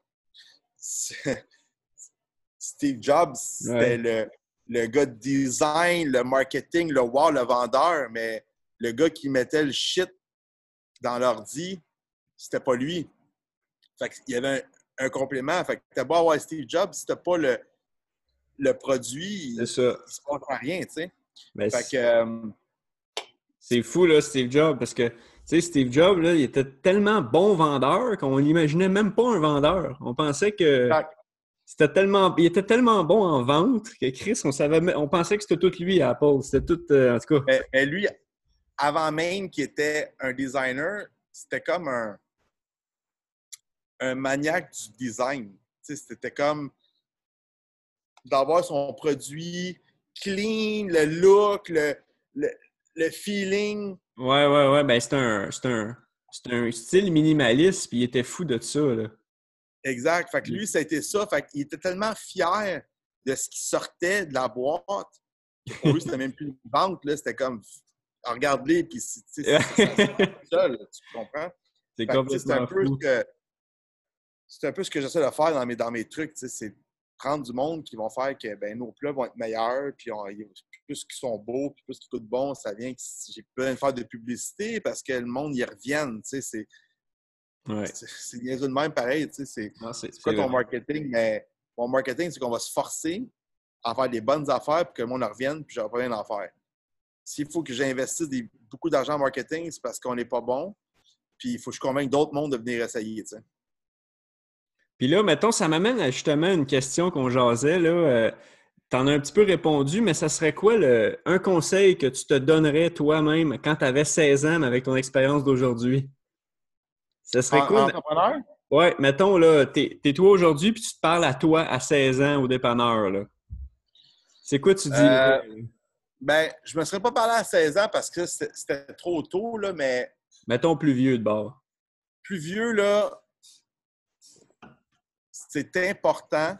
Steve Jobs, c'était le, le, gars de design, le marketing, le wow, le vendeur, mais le gars qui mettait le shit dans l'ordi, c'était pas lui. Fait qu'il y avait un, complément. Fait que t'as beau avoir Steve Jobs, si t'as pas le, le produit, il, se passe rien, tu sais. Fait que... Euh, c'est fou, là, Steve Jobs, parce que sais, Steve Jobs, là, il était tellement bon vendeur qu'on n'imaginait même pas un vendeur. On pensait que c'était tellement, il était tellement bon en vente que Chris, on savait, on pensait que c'était tout lui à Apple. C'était tout, euh, en tout cas. Mais, lui, avant même qu'il était un designer, c'était comme un, un maniaque du design. C'était comme d'avoir son produit clean, le look, le, le feeling. Ouais, ouais, ouais. Ben, c'est un, un, un, style minimaliste, puis il était fou de ça. Là. Exact. Fait que lui, ça a été ça. Fait qu'il était tellement fier de ce qui sortait de la boîte. Pour lui, c'était même plus une vente. C'était comme, regarde-les, puis c'est ça, tu comprends? C'est un peu ce que c'est un peu ce que j'essaie de faire dans mes, dans mes trucs. C'est prendre du monde qui vont faire que ben, nos plats vont être meilleurs, puis on, plus qu'ils sont beaux, puis plus qu'ils coûtent bon, ça vient que j'ai besoin de faire de publicité parce que le monde y revienne. C'est. Ouais. C'est de même pareil. Tu sais, c'est quoi ton marketing? Mais mon marketing, c'est qu'on va se forcer à faire des bonnes affaires pour que le monde en revienne, puis j'aurai pas rien à faire. S'il faut que j'investisse beaucoup d'argent en marketing, c'est parce qu'on n'est pas bon, puis il faut que je convainque d'autres mondes de venir essayer. Tu sais. Puis là, mettons, ça m'amène à justement une question qu'on jasait. Là. Euh, tu en as un petit peu répondu, mais ça serait quoi le, un conseil que tu te donnerais toi-même quand tu avais 16 ans, mais avec ton expérience d'aujourd'hui? Ça serait quoi? Entrepreneur? Oui, mettons, là, t'es es toi aujourd'hui, puis tu te parles à toi à 16 ans au dépanneur, là. C'est quoi tu dis? Euh, ben, je me serais pas parlé à 16 ans parce que c'était trop tôt, là, mais... Mettons plus vieux de bord. Plus vieux, là, c'est important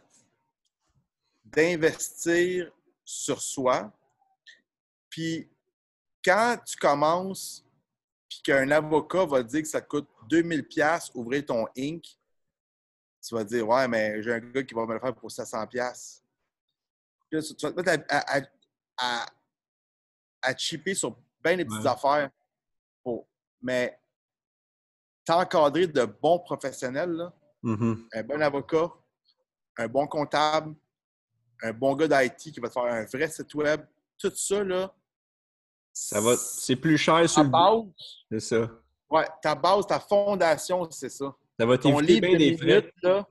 d'investir sur soi. Puis quand tu commences, qu'un avocat va dire que ça coûte 2000 pièces ouvrir ton Inc., tu vas dire ouais, mais j'ai un gars qui va me le faire pour 700 pièces. Tu vas te mettre à, à, à, chipper sur bien des petites affaires. Pour, mais t'encadrer de bons professionnels, là, mm-hmm. un bon avocat, un bon comptable, un bon gars d'IT qui va te faire un vrai site web, tout ça, là. Ça va, c'est plus cher sur ta base? C'est ça. Ouais, ta base, ta fondation, c'est ça. Ça va t'éviter bien des minutes, Là,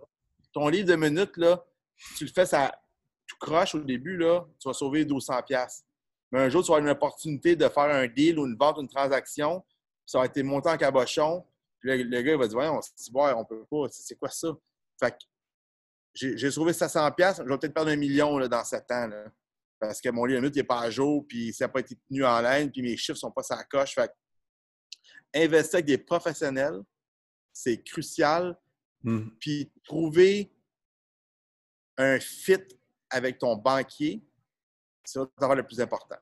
ton livre de minutes, là, tu le fais ça tout croche au début, là, tu vas sauver 1200$. Mais un jour, tu vas avoir une opportunité de faire un deal ou une vente, une transaction, ça va être monté en cabochon. Puis le, gars il va dire Ouais, on, on peut pas, c'est quoi ça? Fait que j'ai sauvé 500 pièces, je vais peut-être perdre un million là, dans 7 ans. Parce que mon limite n'est pas à jour, puis ça n'a pas été tenu en ligne, puis mes chiffres ne sont pas sa coche. Fait investir avec des professionnels, c'est crucial. Hmm. Puis trouver un fit avec ton banquier, c'est le plus important.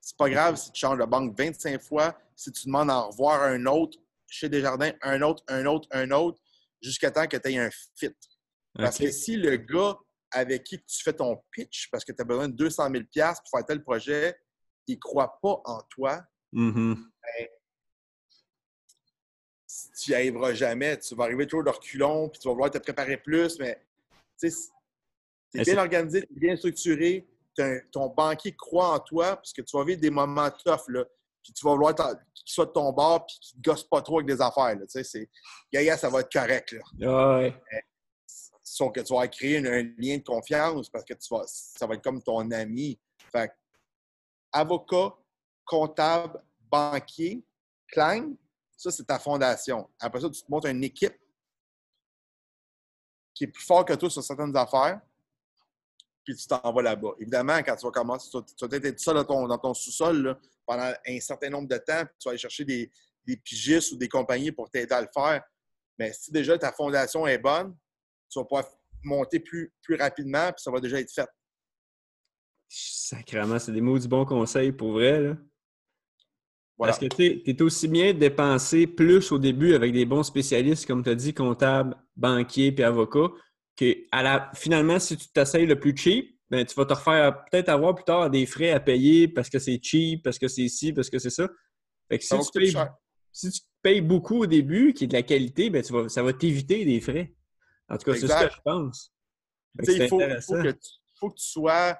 C'est pas grave si tu changes de banque 25 fois, si tu demandes à en revoir un autre chez Desjardins, un autre, un autre, un autre, jusqu'à temps que tu aies un fit. Parce que si le gars avec qui tu fais ton pitch, parce que tu as besoin de 200 000 pour faire tel projet, il ne croit pas en toi, Mm-hmm. ben, tu n'y arriveras jamais. Tu vas arriver toujours de reculons, puis tu vas vouloir te préparer plus, mais tu es Mais bien organisé, es bien structuré, un- ton banquier croit en toi, parce que tu vas vivre des moments tough, là, puis tu vas vouloir qu'il soit de ton bord, puis qu'il ne gosse pas trop avec des affaires. Là, ça va être correct. Là. Ah ouais. Sauf que tu vas créer un, lien de confiance parce que tu vas, ça va être comme ton ami. Fait avocat, comptable, banquier, Klein, ça, c'est ta fondation. Après ça, tu te montes une équipe qui est plus fort que toi sur certaines affaires, puis tu t'en vas là-bas. Évidemment, quand tu vas commencer, tu vas, peut-être être seul dans ton, sous-sol pendant un certain nombre de temps, puis tu vas aller chercher des pigistes ou des compagnies pour t'aider à le faire. Mais si déjà ta fondation est bonne, tu vas pouvoir monter plus, plus rapidement, puis ça va déjà être fait. Sacrément, c'est des mots du bon conseil pour vrai. Là. Voilà. Parce que tu es aussi bien de dépenser plus au début avec des bons spécialistes, comme tu as dit, comptable, banquier puis avocat, que à la, finalement, si tu t'essayes le plus cheap, ben, tu vas te refaire peut-être avoir plus tard des frais à payer parce que c'est cheap, parce que c'est ci, parce que c'est ça. Fait que si Ça tu, payes, cher. si tu payes beaucoup au début, qui est de la qualité, ben, tu vas, ça va t'éviter des frais. En tout cas, c'est ce que je pense. Tu il faut, que tu, faut que tu sois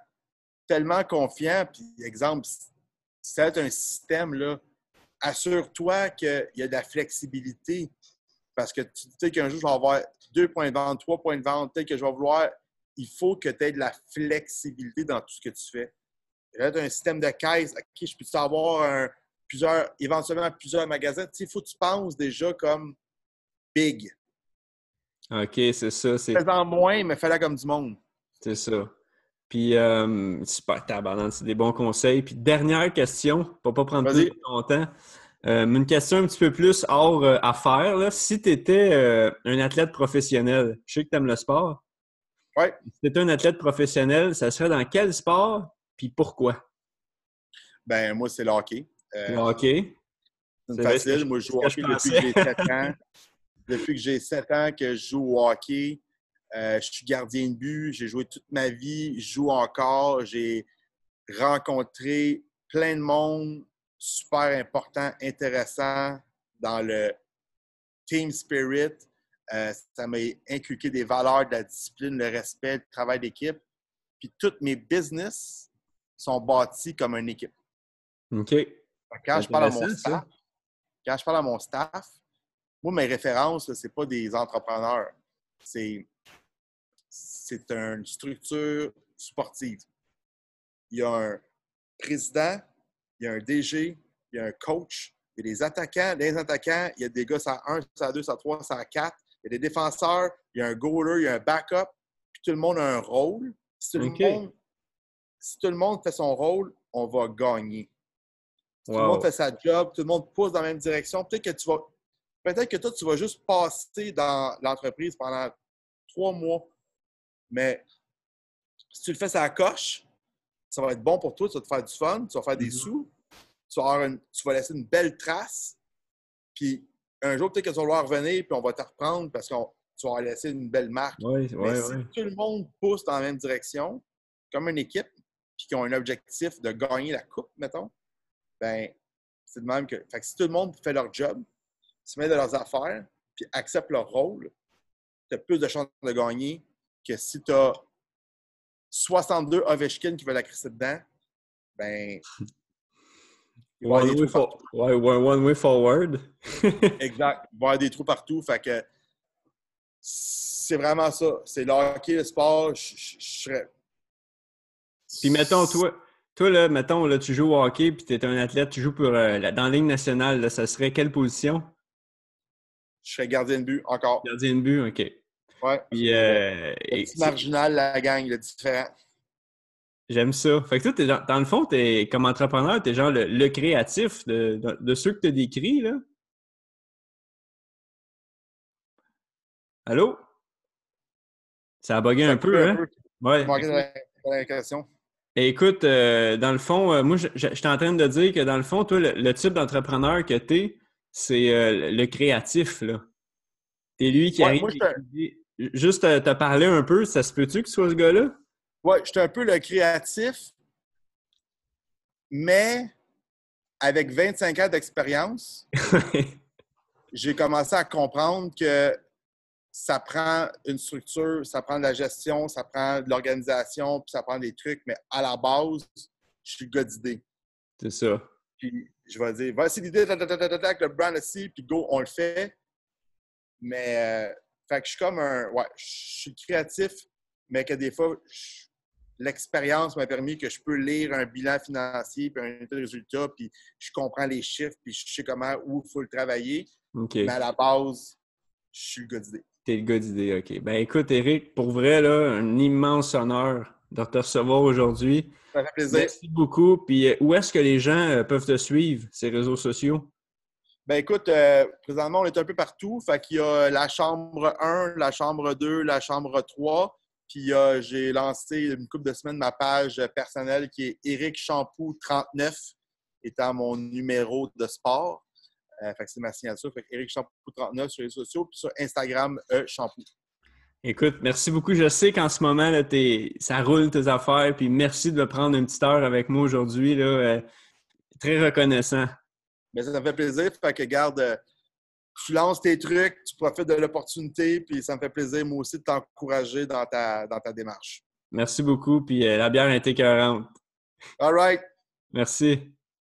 tellement confiant. Puis, exemple, si être un système, assure-toi qu'il y a de la flexibilité. Parce que tu sais qu'un jour, je vais avoir deux points de vente, trois points de vente, peut-être que je vais vouloir. Il faut que tu aies de la flexibilité dans tout ce que tu fais. Va être un système de caisse. OK, je peux avoir un- plusieurs, éventuellement plusieurs magasins? Tu sais, il faut que tu penses déjà comme big. OK, c'est ça. C'est Fais-en moins, mais fais-la comme du monde. C'est ça. Puis, euh, super, tabarnak, c'est des bons conseils. Puis, dernière question, pour pas prendre Vas-y. plus de ton temps. Euh, une question un petit peu plus hors euh, affaire. Là. Si tu étais un athlète professionnel, je sais que tu aimes le sport. Ouais. Si tu étais un athlète professionnel, ça serait dans quel sport? Puis pourquoi? Ben, moi, c'est le hockey. Euh, Le hockey. c'est c'est facile. Moi, je joue au hockey depuis que j'ai 7 ans. Depuis que j'ai 7 ans que je joue au hockey. Euh, je suis gardien de but. J'ai joué toute ma vie. Je joue encore. J'ai rencontré plein de monde super important, intéressant dans le team spirit. Euh, ça m'a inculqué des valeurs de la discipline, le respect, le travail d'équipe. Puis tous mes business sont bâtis comme une équipe. OK. Quand je parle à mon staff, quand je parle à mon staff, moi, mes références, ce n'est pas des entrepreneurs. C'est, c'est une structure sportive. Il y a un président, il y a un DG, il y a un coach, il y a des attaquants. Les attaquants, il y a des gars ça 1, ça 2, ça 3, ça 4. Il y a des défenseurs, il y a un goaler, il y a un backup. Puis tout le monde a un rôle. Si tout, le, monde, si tout le monde fait son rôle, on va gagner. Si Tout le monde fait sa job, tout le monde pousse dans la même direction. Peut-être que tu vas. Peut-être que toi, tu vas juste passer dans l'entreprise pendant trois mois. Mais si tu le fais ça coche, ça va être bon pour toi, tu vas te faire du fun, tu vas faire des Mhm. sous, tu vas, avoir une- tu vas laisser une belle trace. Puis un jour, peut-être que tu vas vouloir revenir, puis on va te reprendre parce que tu vas laisser une belle marque. Oui, Mais oui, si oui. tout le monde pousse dans la même direction, comme une équipe, puis qui ont un objectif de gagner la coupe, mettons, ben c'est de même que. Fait que si tout le monde fait leur job, se met de leurs affaires, puis accepte leur rôle, tu as plus de chances de gagner que si tu as 62 Ovechkin qui veulent la crisser dedans, ben. One way, for- ouais, one way forward. Exact. Il va y avoir des trous partout. Fait que c'est vraiment ça. C'est le hockey, le sport. Je je- je serais. Puis mettons, toi, toi là, mettons, là, tu joues au hockey, puis tu es un athlète, tu joues pour, euh, dans la Ligue nationale, là, ça serait quelle position? Je serais gardien de but encore. Gardien de but, OK. Ouais. Puis, euh, Le petit marginal, la gang, le différent. J'aime ça. Fait que toi, dans, le fond, es, comme entrepreneur, tu es genre le, créatif de, de, ceux que tu décris, là? Allô? Ça a bugué un peu, hein? Ouais. Écoute, euh, dans le fond, euh, moi, je, suis en train de dire que dans le fond, toi, le, type d'entrepreneur que tu es, c'est euh, le créatif, là. T'es lui qui arrive. Juste te, parler un peu, ça se peut-tu que tu sois ce gars-là? Oui, je suis un peu le créatif, mais avec 25 ans d'expérience, j'ai commencé à comprendre que ça prend une structure, ça prend de la gestion, ça prend de l'organisation, puis ça prend des trucs, mais à la base, je suis le gars d'idée. C'est ça. Puis je vais dire, voici l'idée, avec le brand aussi, puis go, on le fait. Mais, euh, fait que je suis comme un, ouais, je suis créatif, mais que des fois, l'expérience m'a permis que je peux lire un bilan financier, puis un résultat, puis je comprends les chiffres, puis je sais comment, où il faut le travailler. Mais à la base, je suis le gars d'idée. T'es le gars d'idée, OK. Ben écoute, Eric, pour vrai, là, un immense honneur de te recevoir aujourd'hui. Ça fait plaisir. Merci beaucoup. Puis euh, où est-ce que les gens euh, peuvent te suivre, ces réseaux sociaux? Ben écoute, euh, présentement, on est un peu partout. Fait qu'il y a la chambre 1, la chambre 2, la chambre 3. Puis j'ai lancé une couple de semaines ma page personnelle qui est Eric Champou 39, étant mon numéro de sport. Euh, c'est ma signature. Fait Eric Shampoo 39 sur les réseaux sociaux, puis sur Instagram, e Shampoo. Écoute, merci beaucoup. Je sais qu'en ce moment, là, ça roule tes affaires, puis merci de prendre une petite heure avec moi aujourd'hui. Euh, très reconnaissant. Mais ça, me fait plaisir. Fait que garde, euh, tu lances tes trucs, tu profites de l'opportunité, puis ça me fait plaisir, moi aussi, de t'encourager dans ta, dans ta démarche. Merci beaucoup, puis la bière été 40. All right. Merci.